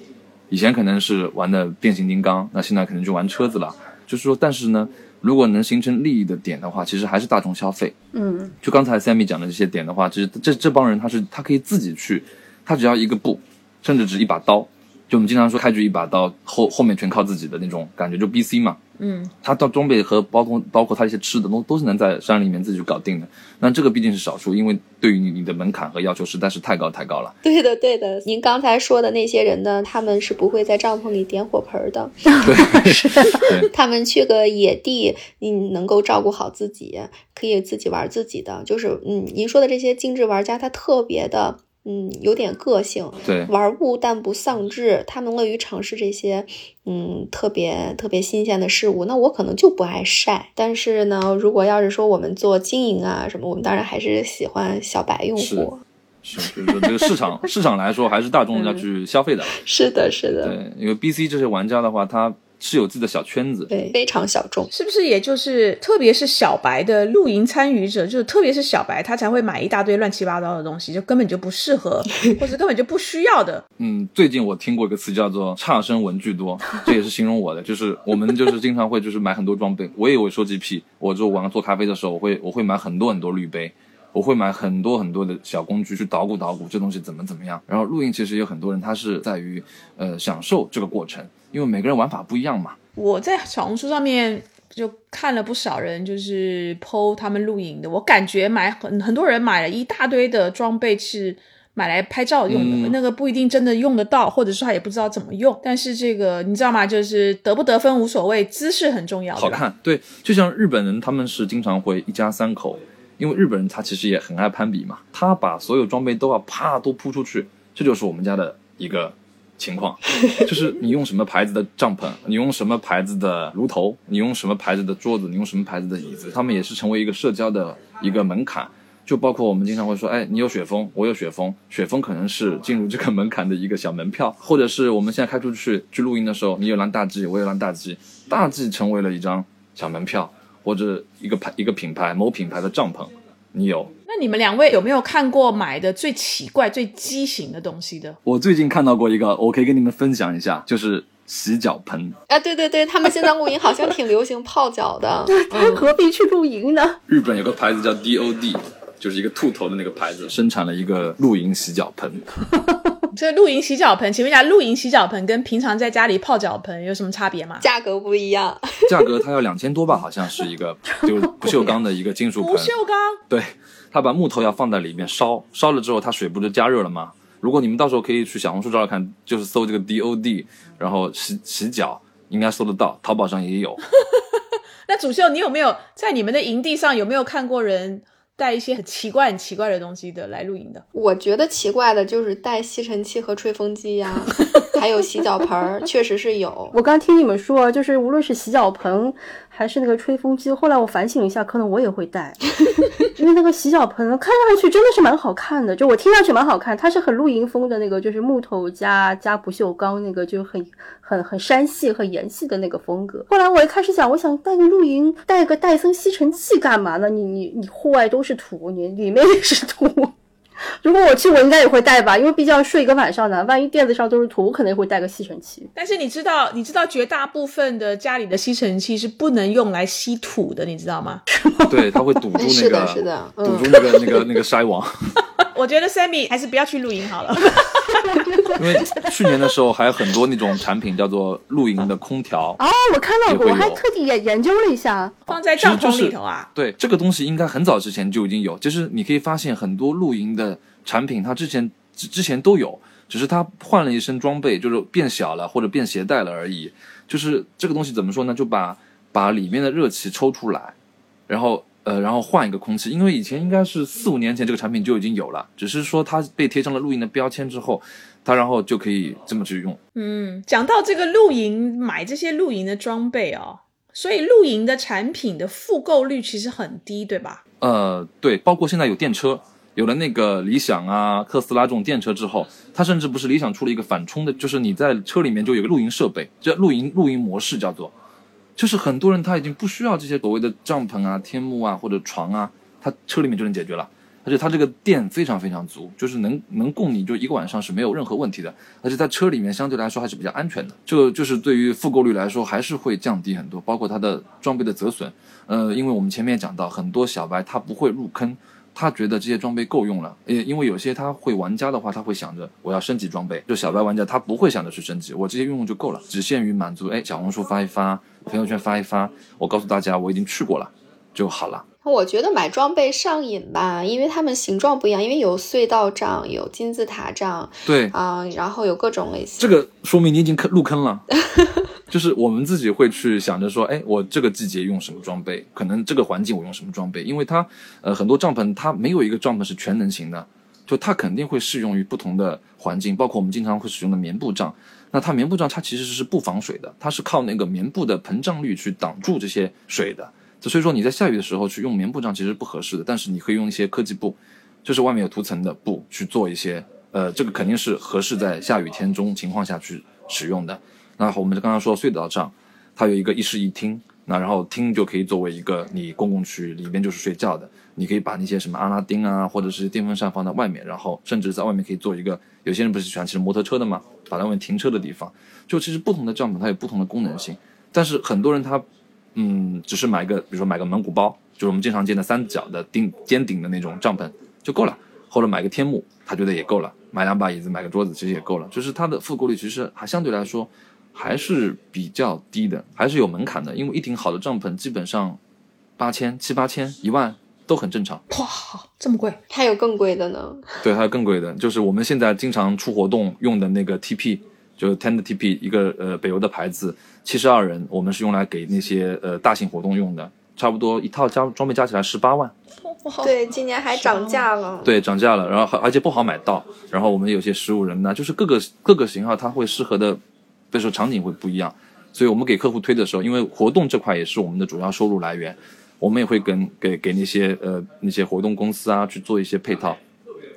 以前可能是玩的变形金刚，那现在可能就玩车子了。就是说，但是呢，如果能形成利益的点的话，其实还是大众消费。嗯，就刚才 Sammy 讲的这些点的话，其实这这帮人他是他可以自己去，他只要一个布，甚至只一把刀，就我们经常说开局一把刀，后后面全靠自己的那种感觉，就 BC 嘛。嗯，他到装备和包括包括他一些吃的都都是能在山里面自己去搞定的。那这个毕竟是少数，因为对于你你的门槛和要求实在是太高太高了。对的，对的。您刚才说的那些人呢，他们是不会在帐篷里点火盆的。对，<laughs> 是他们去个野地，你能够照顾好自己，可以自己玩自己的。就是嗯，您说的这些精致玩家，他特别的。嗯，有点个性，对，玩物但不丧志，他们乐于尝试这些，嗯，特别特别新鲜的事物。那我可能就不爱晒，但是呢，如果要是说我们做经营啊什么，我们当然还是喜欢小白用户。是，就是说这个市场 <laughs> 市场来说，还是大众要去消费的。是的，是的。对，因为 B C 这些玩家的话，他。是有自己的小圈子，对，非常小众，是不是？也就是特别是小白的露营参与者，就是特别是小白，他才会买一大堆乱七八糟的东西，就根本就不适合，<laughs> 或者根本就不需要的。嗯，最近我听过一个词叫做“差生文具多”，<laughs> 这也是形容我的，就是我们就是经常会就是买很多装备。我也有收集癖，我就晚上做咖啡的时候，我会我会买很多很多滤杯，我会买很多很多的小工具去捣鼓捣鼓这东西怎么怎么样。然后露营其实有很多人他是在于呃享受这个过程。因为每个人玩法不一样嘛。我在小红书上面就看了不少人，就是剖他们露营的。我感觉买很很多人买了一大堆的装备是买来拍照用的，那个不一定真的用得到，或者说他也不知道怎么用。但是这个你知道吗？就是得不得分无所谓，姿势很重要。好看，对，就像日本人他们是经常会一家三口，因为日本人他其实也很爱攀比嘛，他把所有装备都要啪都铺出去，这就是我们家的一个。情况 <laughs> 就是你用什么牌子的帐篷，你用什么牌子的炉头，你用什么牌子的桌子，你用什么牌子的椅子，他们也是成为一个社交的一个门槛。就包括我们经常会说，哎，你有雪峰，我有雪峰，雪峰可能是进入这个门槛的一个小门票，或者是我们现在开出去去露营的时候，你有蓝大 G，我有蓝大 G，大 G 成为了一张小门票，或者一个牌一个品牌某品牌的帐篷，你有。那你们两位有没有看过买的最奇怪、最畸形的东西的？我最近看到过一个，我可以跟你们分享一下，就是洗脚盆。啊，对对对，他们现在露营好像挺流行泡脚的。<laughs> 对，何必去露营呢？日本有个牌子叫 DOD，就是一个兔头的那个牌子，生产了一个露营洗脚盆。<laughs> 这露营洗脚盆，请问一下，露营洗脚盆跟平常在家里泡脚盆有什么差别吗？价格不一样。价格它要两千多吧，好像是一个，就是不锈钢的一个金属盆。<laughs> 不锈钢。对。他把木头要放在里面烧，烧了之后，它水不就加热了吗？如果你们到时候可以去小红书找找看，就是搜这个 DOD，然后洗洗脚，应该搜得到，淘宝上也有。<laughs> 那主秀，你有没有在你们的营地上有没有看过人？带一些很奇怪、很奇怪的东西的来露营的，我觉得奇怪的就是带吸尘器和吹风机呀，<laughs> 还有洗脚盆儿，确实是有。我刚听你们说，就是无论是洗脚盆还是那个吹风机，后来我反省一下，可能我也会带，<laughs> 因为那个洗脚盆看上去真的是蛮好看的，就我听上去蛮好看，它是很露营风的那个，就是木头加加不锈钢那个，就很很很山系和岩系的那个风格。后来我一开始想，我想带个露营，带个戴森吸尘器干嘛呢？你你你户外都。是土，你里面也是土。如果我去，我应该也会带吧，因为毕竟要睡一个晚上的，万一垫子上都是土，我肯定会带个吸尘器。但是你知道，你知道绝大部分的家里的吸尘器是不能用来吸土的，你知道吗？<laughs> 对，它会堵住那个，是的，是的，堵住那个那个那个筛网。我觉得 Sammy 还是不要去露营好了。<laughs> 因为去年的时候还有很多那种产品叫做露营的空调哦，我看到过，我还特地研研究了一下，放在帐篷里头啊。对，这个东西应该很早之前就已经有，就是你可以发现很多露营的产品，它之前之之前都有，只是它换了一身装备，就是变小了或者变携带了而已。就是这个东西怎么说呢？就把把里面的热气抽出来，然后呃，然后换一个空气，因为以前应该是四五年前这个产品就已经有了，只是说它被贴上了露营的标签之后，它然后就可以这么去用。嗯，讲到这个露营，买这些露营的装备哦，所以露营的产品的复购率其实很低，对吧？呃，对，包括现在有电车，有了那个理想啊、特斯拉这种电车之后，它甚至不是理想出了一个反冲的，就是你在车里面就有个露营设备，这露营露营模式叫做，就是很多人他已经不需要这些所谓的帐篷啊、天幕啊或者床啊，他车里面就能解决了。而且它这个电非常非常足，就是能能供你就一个晚上是没有任何问题的，而且在车里面相对来说还是比较安全的。这就是对于复购率来说还是会降低很多，包括它的装备的折损。呃，因为我们前面讲到，很多小白他不会入坑，他觉得这些装备够用了。呃，因为有些他会玩家的话，他会想着我要升级装备。就小白玩家他不会想着去升级，我这些用用就够了，只限于满足。哎，小红书发一发，朋友圈发一发，我告诉大家我已经去过了就好了。我觉得买装备上瘾吧，因为它们形状不一样，因为有隧道帐，有金字塔帐，对啊，然后有各种类型。这个说明你已经坑入坑了。<laughs> 就是我们自己会去想着说，哎，我这个季节用什么装备，可能这个环境我用什么装备，因为它，呃，很多帐篷它没有一个帐篷是全能型的，就它肯定会适用于不同的环境，包括我们经常会使用的棉布帐，那它棉布帐它其实是不防水的，它是靠那个棉布的膨胀率去挡住这些水的。所以说你在下雨的时候去用棉布帐其实不合适的，但是你可以用一些科技布，就是外面有涂层的布去做一些，呃，这个肯定是合适在下雨天中情况下去使用的。那我们刚刚说隧道帐，它有一个一室一厅，那然后厅就可以作为一个你公共区域，里面就是睡觉的，你可以把那些什么阿拉丁啊，或者是电风扇放在外面，然后甚至在外面可以做一个，有些人不是喜欢骑摩托车的嘛，把它外面停车的地方，就其实不同的帐篷它有不同的功能性，但是很多人他。嗯，只是买个，比如说买个蒙古包，就是我们经常见的三角的顶尖顶的那种帐篷就够了，或者买个天幕，他觉得也够了，买两把椅子，买个桌子，其实也够了。就是它的复购率其实还相对来说还是比较低的，还是有门槛的。因为一顶好的帐篷基本上八千、七八千、一万都很正常。哇，这么贵？还有更贵的呢？对，还有更贵的，就是我们现在经常出活动用的那个 TP。就是 Tend TP 一个呃北欧的牌子，七十二人，我们是用来给那些呃大型活动用的，差不多一套加装备加起来十八万。对，今年还涨价了。对，涨价了，然后而且不好买到。然后我们有些十五人呢，就是各个各个型号它会适合的，比如说场景会不一样。所以我们给客户推的时候，因为活动这块也是我们的主要收入来源，我们也会跟给给那些呃那些活动公司啊去做一些配套，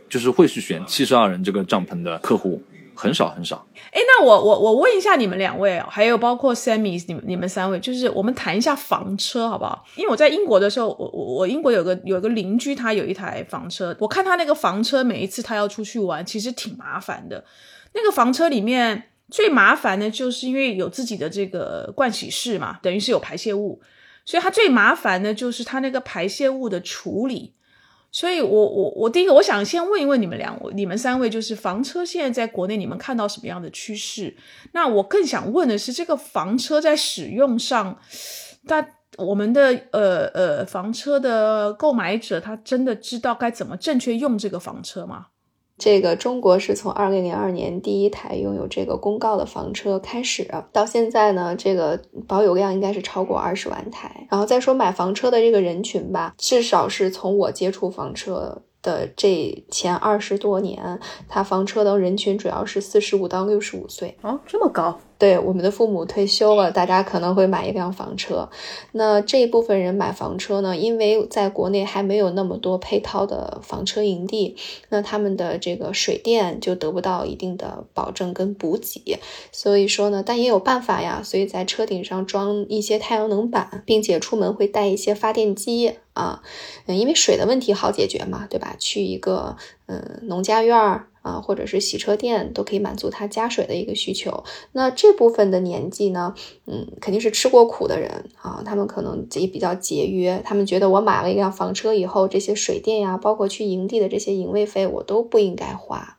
就是会去选七十二人这个帐篷的客户。很少很少，哎，那我我我问一下你们两位哦，还有包括 Sammy，你们你们三位，就是我们谈一下房车好不好？因为我在英国的时候，我我我英国有个有个邻居，他有一台房车，我看他那个房车，每一次他要出去玩，其实挺麻烦的。那个房车里面最麻烦的就是因为有自己的这个盥洗室嘛，等于是有排泄物，所以它最麻烦的就是它那个排泄物的处理。所以，我我我第一个，我想先问一问你们两位，你们三位，就是房车现在在国内，你们看到什么样的趋势？那我更想问的是，这个房车在使用上，他我们的呃呃房车的购买者，他真的知道该怎么正确用这个房车吗？这个中国是从二零零二年第一台拥有这个公告的房车开始，到现在呢，这个保有量应该是超过二十万台。然后再说买房车的这个人群吧，至少是从我接触房车。的这前二十多年，他房车的人群主要是四十五到六十五岁哦，这么高。对，我们的父母退休了，大家可能会买一辆房车。那这一部分人买房车呢，因为在国内还没有那么多配套的房车营地，那他们的这个水电就得不到一定的保证跟补给。所以说呢，但也有办法呀，所以在车顶上装一些太阳能板，并且出门会带一些发电机。啊，嗯，因为水的问题好解决嘛，对吧？去一个嗯农家院儿啊，或者是洗车店，都可以满足他加水的一个需求。那这部分的年纪呢，嗯，肯定是吃过苦的人啊，他们可能也比较节约，他们觉得我买了一辆房车以后，这些水电呀，包括去营地的这些营位费，我都不应该花。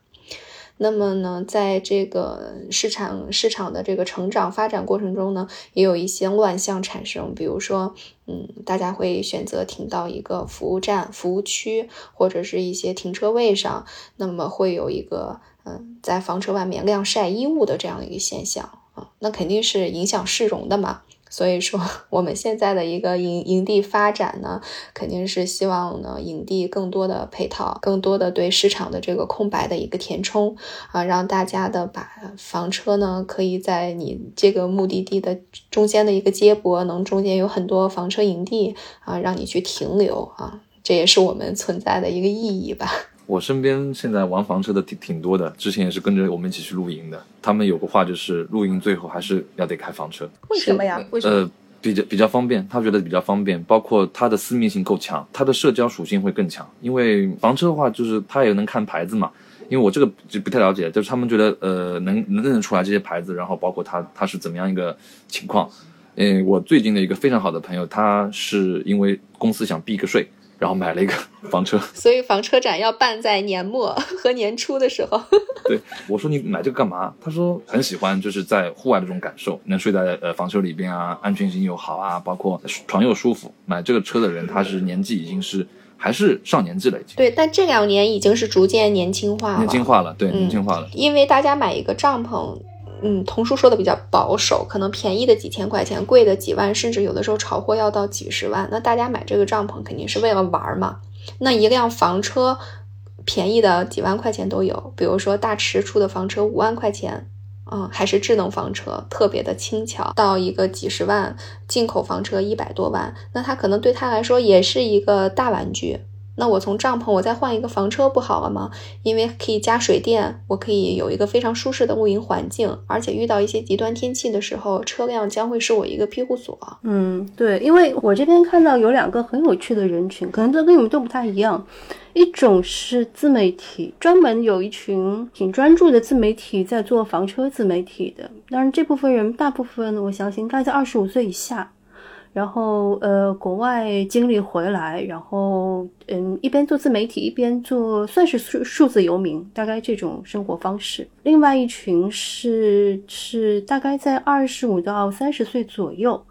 那么呢，在这个市场市场的这个成长发展过程中呢，也有一些乱象产生。比如说，嗯，大家会选择停到一个服务站、服务区或者是一些停车位上，那么会有一个嗯，在房车外面晾晒衣物的这样一个现象啊，那肯定是影响市容的嘛。所以说，<laughs> 我们现在的一个营营地发展呢，肯定是希望呢，营地更多的配套，更多的对市场的这个空白的一个填充啊，让大家的把房车呢，可以在你这个目的地的中间的一个接驳，能中间有很多房车营地啊，让你去停留啊，这也是我们存在的一个意义吧。我身边现在玩房车的挺挺多的，之前也是跟着我们一起去露营的。他们有个话就是，露营最后还是要得开房车，为什么呀？为什么？呃，比较比较方便，他觉得比较方便，包括它的私密性够强，它的社交属性会更强。因为房车的话，就是他也能看牌子嘛。因为我这个就不太了解，就是他们觉得呃能能认得出来这些牌子，然后包括它它是怎么样一个情况。嗯，我最近的一个非常好的朋友，他是因为公司想避个税，然后买了一个 <laughs> 房车。所以房车展要办在年末和年初的时候。<laughs> 对，我说你买这个干嘛？他说很喜欢，就是在户外的这种感受，能睡在呃房车里边啊，安全性又好啊，包括床又舒服。买这个车的人，他是年纪已经是还是上年纪了，已经。对，但这两年已经是逐渐年轻化了。年轻化了，对，嗯年轻化了。因为大家买一个帐篷，嗯，童叔说的比较保守，可能便宜的几千块钱，贵的几万，甚至有的时候炒货要到几十万。那大家买这个帐篷肯定是为了玩嘛。那一辆房车，便宜的几万块钱都有，比如说大驰出的房车五万块钱。嗯，还是智能房车，特别的轻巧，到一个几十万进口房车一百多万，那它可能对他来说也是一个大玩具。那我从帐篷我再换一个房车不好了吗？因为可以加水电，我可以有一个非常舒适的露营环境，而且遇到一些极端天气的时候，车辆将会是我一个庇护所。嗯，对，因为我这边看到有两个很有趣的人群，可能都跟你们都不太一样。一种是自媒体，专门有一群挺专注的自媒体在做房车自媒体的。当然，这部分人大部分我相信应该在二十五岁以下。然后呃，国外经历回来，然后嗯，一边做自媒体，一边做算是数数字游民，大概这种生活方式。另外一群是是大概在二十五到三十岁左右，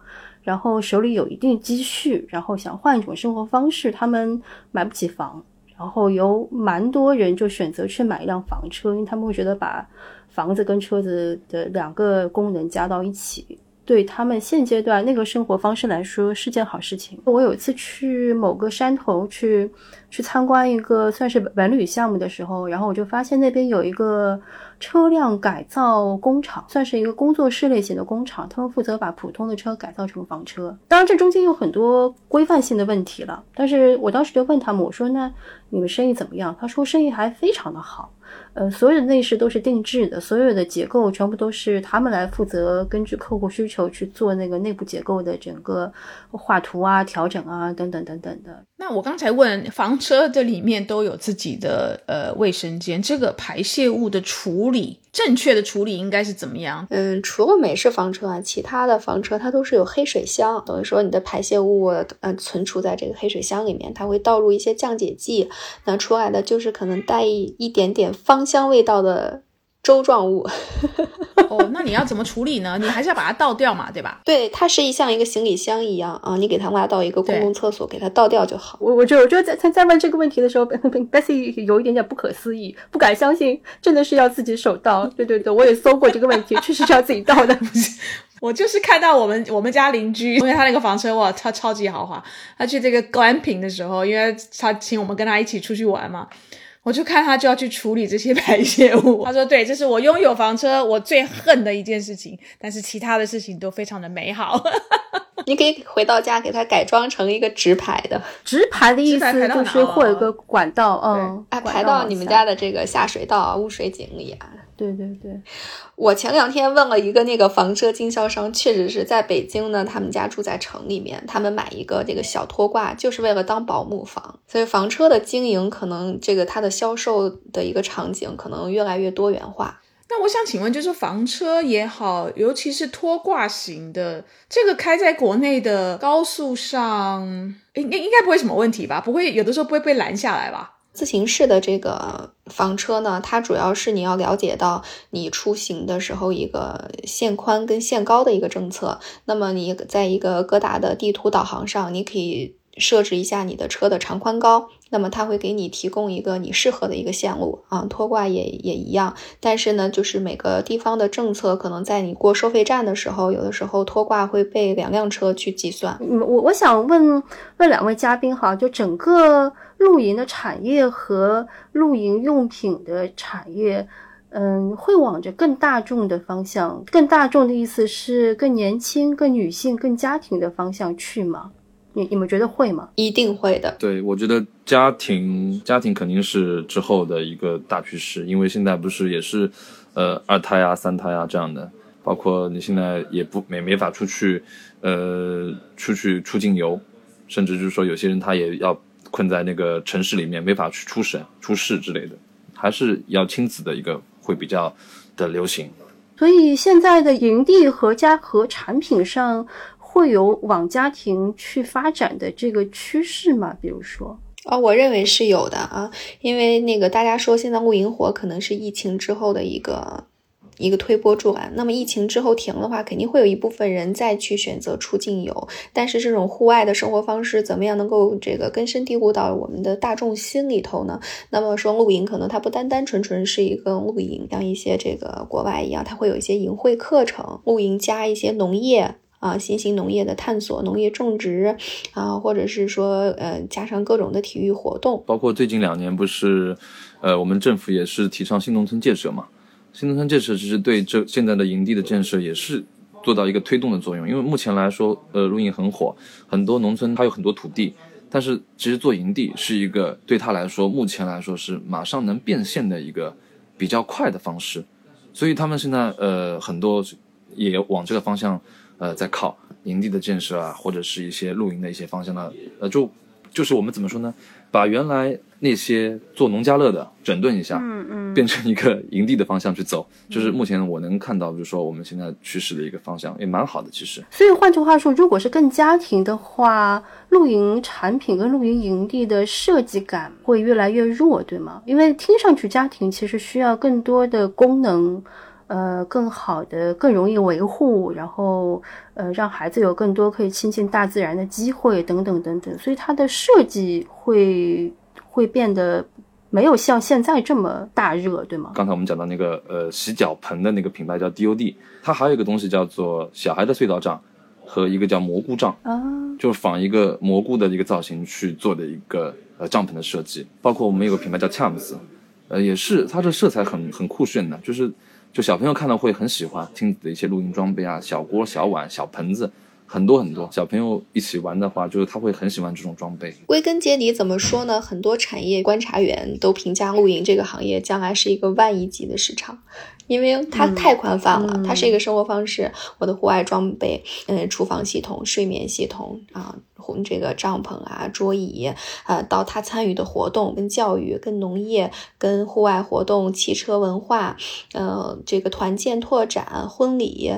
然后手里有一定积蓄，然后想换一种生活方式，他们买不起房，然后有蛮多人就选择去买一辆房车，因为他们会觉得把房子跟车子的两个功能加到一起。对他们现阶段那个生活方式来说是件好事情。我有一次去某个山头去去参观一个算是文旅项目的时候，然后我就发现那边有一个车辆改造工厂，算是一个工作室类型的工厂，他们负责把普通的车改造成房车。当然这中间有很多规范性的问题了，但是我当时就问他们，我说那你们生意怎么样？他说生意还非常的好。呃，所有的内饰都是定制的，所有的结构全部都是他们来负责，根据客户需求去做那个内部结构的整个画图啊、调整啊等等等等的。那我刚才问，房车的里面都有自己的呃卫生间，这个排泄物的处理，正确的处理应该是怎么样？嗯，除了美式房车啊，其他的房车它都是有黑水箱，等于说你的排泄物呃存储在这个黑水箱里面，它会倒入一些降解剂，那出来的就是可能带一一点点芳香味道的粥状物。<laughs> 哦，那你要怎么处理呢？你还是要把它倒掉嘛，对吧？对，它是一像一个行李箱一样啊，你给它拉到一个公共厕所，给它倒掉就好。我我就我就在在在问这个问题的时候，Bessy 有一点点不可思议，不敢相信，真的是要自己手倒。对对对，我也搜过这个问题，<laughs> 确实是要自己倒的。<laughs> 我就是看到我们我们家邻居，因为他那个房车哇，他超级豪华。他去这个 glamping 的时候，因为他请我们跟他一起出去玩嘛，我就看他就要去处理这些排泄物。<laughs> 他说：“对，这是我拥有房车我最恨的一件事情，但是其他的事情都非常的美好。<laughs> ” <laughs> 你可以回到家给它改装成一个直排的，直排的意思就是会有个管道，嗯，哎，排到你们家的这个下水道啊、污水井里啊。对对对，我前两天问了一个那个房车经销商，确实是在北京呢，他们家住在城里面，他们买一个这个小拖挂，就是为了当保姆房。所以房车的经营，可能这个它的销售的一个场景，可能越来越多元化。那我想请问，就是房车也好，尤其是拖挂型的，这个开在国内的高速上，应应应该不会什么问题吧？不会，有的时候不会被拦下来吧？自行式的这个房车呢，它主要是你要了解到你出行的时候一个限宽跟限高的一个政策。那么你在一个各大的地图导航上，你可以设置一下你的车的长宽高，那么它会给你提供一个你适合的一个线路啊。拖挂也也一样，但是呢，就是每个地方的政策，可能在你过收费站的时候，有的时候拖挂会被两辆车去计算。嗯，我我想问问两位嘉宾哈，就整个露营的产业和露营用品的产业。嗯，会往着更大众的方向，更大众的意思是更年轻、更女性、更家庭的方向去吗？你你们觉得会吗？一定会的。对，我觉得家庭家庭肯定是之后的一个大趋势，因为现在不是也是，呃，二胎啊、三胎啊这样的，包括你现在也不没没法出去，呃，出去出境游，甚至就是说有些人他也要困在那个城市里面，没法去出省、出市之类的，还是要亲子的一个。会比较的流行，所以现在的营地和家和产品上会有往家庭去发展的这个趋势吗？比如说，啊，我认为是有的啊，因为那个大家说现在露营火可能是疫情之后的一个。一个推波助澜。那么疫情之后停的话，肯定会有一部分人再去选择出境游。但是这种户外的生活方式，怎么样能够这个根深蒂固到我们的大众心里头呢？那么说露营，可能它不单单纯纯是一个露营，像一些这个国外一样，它会有一些营会课程，露营加一些农业啊，新型农业的探索，农业种植啊，或者是说呃，加上各种的体育活动。包括最近两年不是，呃，我们政府也是提倡新农村建设嘛。新农村建设其实对这现在的营地的建设也是做到一个推动的作用，因为目前来说，呃，露营很火，很多农村它有很多土地，但是其实做营地是一个对他来说，目前来说是马上能变现的一个比较快的方式，所以他们现在呃很多也往这个方向呃在靠营地的建设啊，或者是一些露营的一些方向呢，呃就就是我们怎么说呢？把原来那些做农家乐的整顿一下，嗯嗯，变成一个营地的方向去走，就是目前我能看到，就是说我们现在趋势的一个方向也蛮好的，其实。所以换句话说，如果是更家庭的话，露营产品跟露营营地的设计感会越来越弱，对吗？因为听上去家庭其实需要更多的功能。呃，更好的、更容易维护，然后呃，让孩子有更多可以亲近大自然的机会，等等等等，所以它的设计会会变得没有像现在这么大热，对吗？刚才我们讲到那个呃洗脚盆的那个品牌叫 DOD，它还有一个东西叫做小孩的隧道帐和一个叫蘑菇帐啊，就是仿一个蘑菇的一个造型去做的一个呃帐篷的设计。包括我们有个品牌叫 Chams，呃，也是它这色彩很很酷炫的，就是。就小朋友看到会很喜欢亲子的一些露营装备啊，小锅、小碗、小盆子，很多很多。小朋友一起玩的话，就是他会很喜欢这种装备。归根结底怎么说呢？很多产业观察员都评价露营这个行业将来是一个万亿级的市场。因为它太宽泛了，它是一个生活方式。我的户外装备，嗯，厨房系统、睡眠系统啊，这个帐篷啊、桌椅啊，到他参与的活动，跟教育、跟农业、跟户外活动、汽车文化，呃，这个团建拓展、婚礼。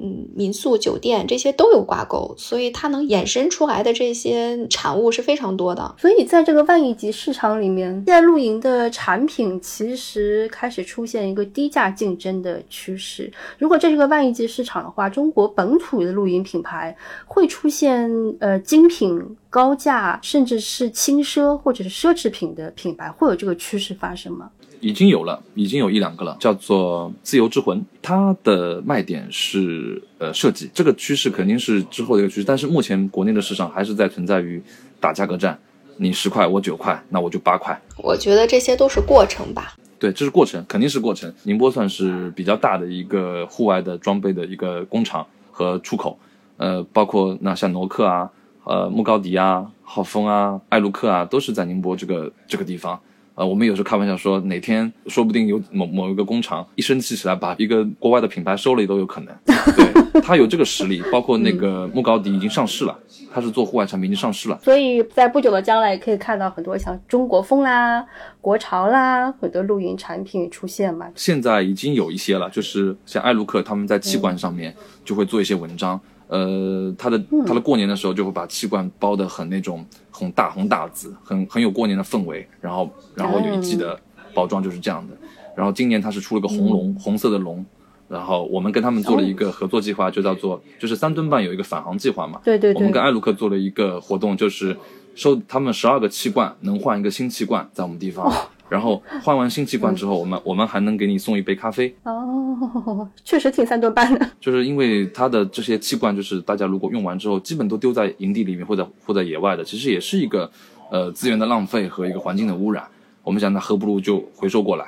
嗯，民宿、酒店这些都有挂钩，所以它能衍生出来的这些产物是非常多的。所以在这个万亿级市场里面，现在露营的产品其实开始出现一个低价竞争的趋势。如果这是个万亿级市场的话，中国本土的露营品牌会出现呃精品、高价，甚至是轻奢或者是奢侈品的品牌，会有这个趋势发生吗？已经有了，已经有一两个了，叫做自由之魂，它的卖点是呃设计，这个趋势肯定是之后的一个趋势，但是目前国内的市场还是在存在于打价格战，你十块我九块，那我就八块。我觉得这些都是过程吧。对，这是过程，肯定是过程。宁波算是比较大的一个户外的装备的一个工厂和出口，呃，包括那像挪克啊、呃穆高迪啊、浩峰啊、艾卢克啊，都是在宁波这个这个地方。呃，我们有时候开玩笑说，哪天说不定有某某一个工厂一生气起来，把一个国外的品牌收了都有可能。<laughs> 对，他有这个实力，包括那个穆高迪已经上市了，他是做户外产品已经上市了。所以在不久的将来，也可以看到很多像中国风啦、国潮啦，很多露营产品出现嘛。现在已经有一些了，就是像艾卢克他们在气罐上面就会做一些文章。呃，他的他的过年的时候就会把气罐包的很那种很大红大紫，很很有过年的氛围。然后然后有一季的包装就是这样的。然后今年它是出了个红龙，红色的龙，然后我们跟他们做了一个合作计划，就叫做就是三吨半有一个返航计划嘛。对对对我们跟艾鲁克做了一个活动，就是收他们十二个气罐，能换一个新气罐在我们地方。然后换完新气罐之后，我们我们还能给你送一杯咖啡，哦，确实挺三顿半的。<laughs> 就是因为它的这些气罐，就是大家如果用完之后，基本都丢在营地里面或者或者野外的，其实也是一个呃资源的浪费和一个环境的污染。我们想，那何不如就回收过来，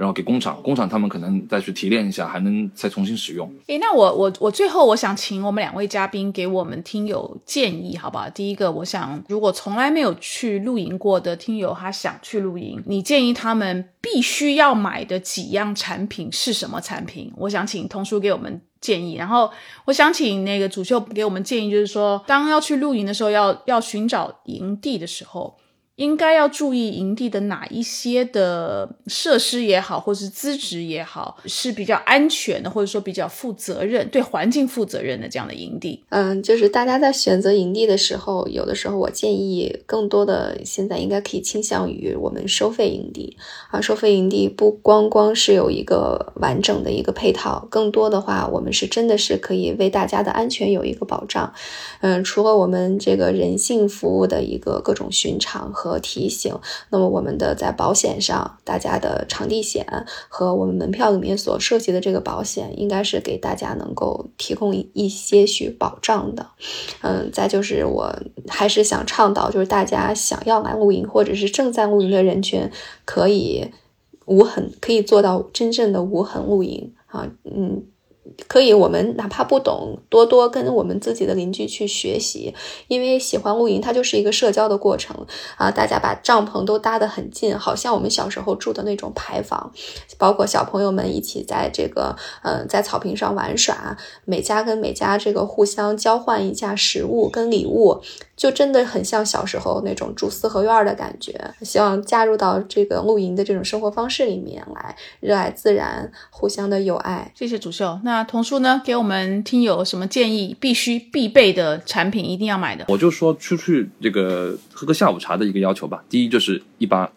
然后给工厂，工厂他们可能再去提炼一下，还能再重新使用。诶，那我我我最后我想请我们两位嘉宾给我们听友建议，好不好？第一个，我想如果从来没有去露营过的听友，他想去露营，你建议他们必须要买的几样产品是什么产品？我想请童叔给我们建议，然后我想请那个主秀给我们建议，就是说，当要去露营的时候，要要寻找营地的时候。应该要注意营地的哪一些的设施也好，或是资质也好，是比较安全的，或者说比较负责任、对环境负责任的这样的营地。嗯，就是大家在选择营地的时候，有的时候我建议更多的现在应该可以倾向于我们收费营地啊。收费营地不光光是有一个完整的一个配套，更多的话，我们是真的是可以为大家的安全有一个保障。嗯，除了我们这个人性服务的一个各种巡场和和提醒，那么我们的在保险上，大家的场地险和我们门票里面所涉及的这个保险，应该是给大家能够提供一些许保障的。嗯，再就是我还是想倡导，就是大家想要来露营或者是正在露营的人群，可以无痕，可以做到真正的无痕露营啊，嗯。可以，我们哪怕不懂，多多跟我们自己的邻居去学习，因为喜欢露营，它就是一个社交的过程啊。大家把帐篷都搭得很近，好像我们小时候住的那种排房，包括小朋友们一起在这个嗯在草坪上玩耍，每家跟每家这个互相交换一下食物跟礼物，就真的很像小时候那种住四合院的感觉。希望加入到这个露营的这种生活方式里面来，热爱自然，互相的友爱。谢谢主秀。那童叔呢？给我们听友什么建议？必须必备的产品，一定要买的。我就说出去这个喝个下午茶的一个要求吧。第一就是一把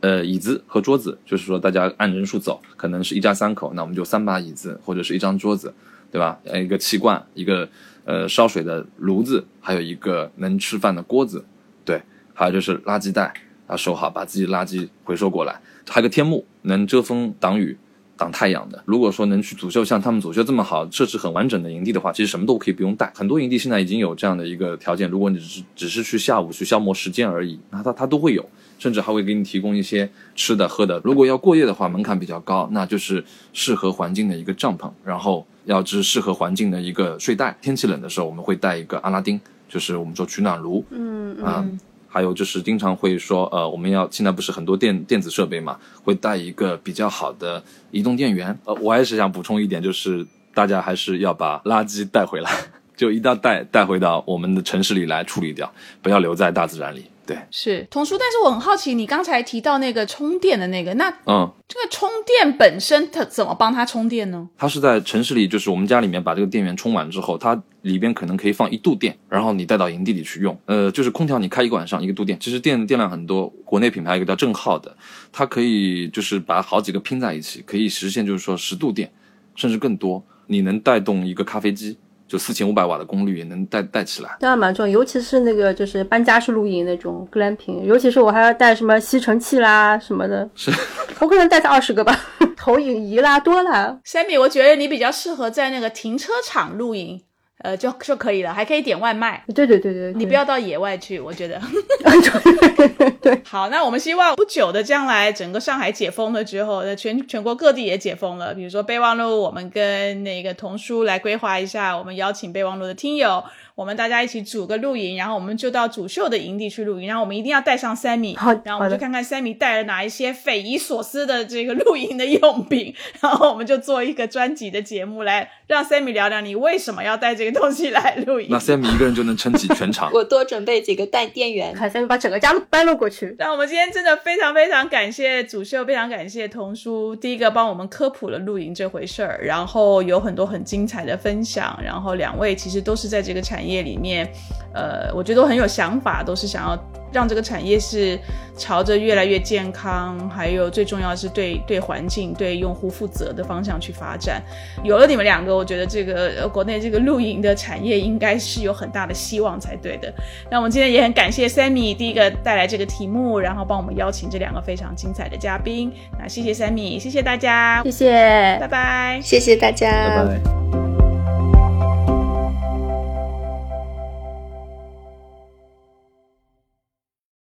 呃椅子和桌子，就是说大家按人数走，可能是一家三口，那我们就三把椅子或者是一张桌子，对吧？呃，一个气罐，一个呃烧水的炉子，还有一个能吃饭的锅子，对，还有就是垃圾袋啊，收好，把自己垃圾回收过来，还有个天幕，能遮风挡雨。挡太阳的。如果说能去组秀像他们组秀这么好、设置很完整的营地的话，其实什么都可以不用带。很多营地现在已经有这样的一个条件，如果你只是只是去下午去消磨时间而已，那它它都会有，甚至还会给你提供一些吃的喝的。如果要过夜的话，门槛比较高，那就是适合环境的一个帐篷，然后要支适合环境的一个睡袋。天气冷的时候，我们会带一个阿拉丁，就是我们说取暖炉，嗯啊。还有就是经常会说，呃，我们要现在不是很多电电子设备嘛，会带一个比较好的移动电源。呃，我还是想补充一点，就是大家还是要把垃圾带回来，<laughs> 就一定要带带回到我们的城市里来处理掉，不要留在大自然里。对，是童叔，但是我很好奇，你刚才提到那个充电的那个，那嗯，这个充电本身它怎么帮它充电呢？它是在城市里，就是我们家里面把这个电源充完之后，它里边可能可以放一度电，然后你带到营地里去用。呃，就是空调你开一个晚上一个度电，其实电电量很多。国内品牌一个叫正浩的，它可以就是把好几个拼在一起，可以实现就是说十度电，甚至更多。你能带动一个咖啡机。就四千五百瓦的功率也能带带起来，当然蛮重要，尤其是那个就是搬家式露营那种 glamping，尤其是我还要带什么吸尘器啦什么的，是我可能带它二十个吧，<laughs> 投影仪啦多啦。Sammy，我觉得你比较适合在那个停车场露营。呃，就就可以了，还可以点外卖。对对对对，你不要到野外去，我觉得。<laughs> <laughs> 对，好，那我们希望不久的将来，整个上海解封了之后，那全全国各地也解封了。比如说备忘录，我们跟那个童书来规划一下，我们邀请备忘录的听友。我们大家一起组个露营，然后我们就到主秀的营地去露营，然后我们一定要带上 Sammy，然后我们就看看 Sammy 带了哪一些匪夷所思的这个露营的用品，然后我们就做一个专辑的节目来让 Sammy 聊聊你为什么要带这个东西来露营。那 Sammy 一个人就能撑起全场。<laughs> 我多准备几个带电源，看 Sammy 把整个家都搬了过去。那我们今天真的非常非常感谢主秀，非常感谢童叔，第一个帮我们科普了露营这回事儿，然后有很多很精彩的分享，然后两位其实都是在这个产业。业里面，呃，我觉得都很有想法，都是想要让这个产业是朝着越来越健康，还有最重要是对对环境、对用户负责的方向去发展。有了你们两个，我觉得这个呃国内这个露营的产业应该是有很大的希望才对的。那我们今天也很感谢 Sammy 第一个带来这个题目，然后帮我们邀请这两个非常精彩的嘉宾。那谢谢 Sammy，谢谢大家，谢谢，拜拜，谢谢大家，拜拜。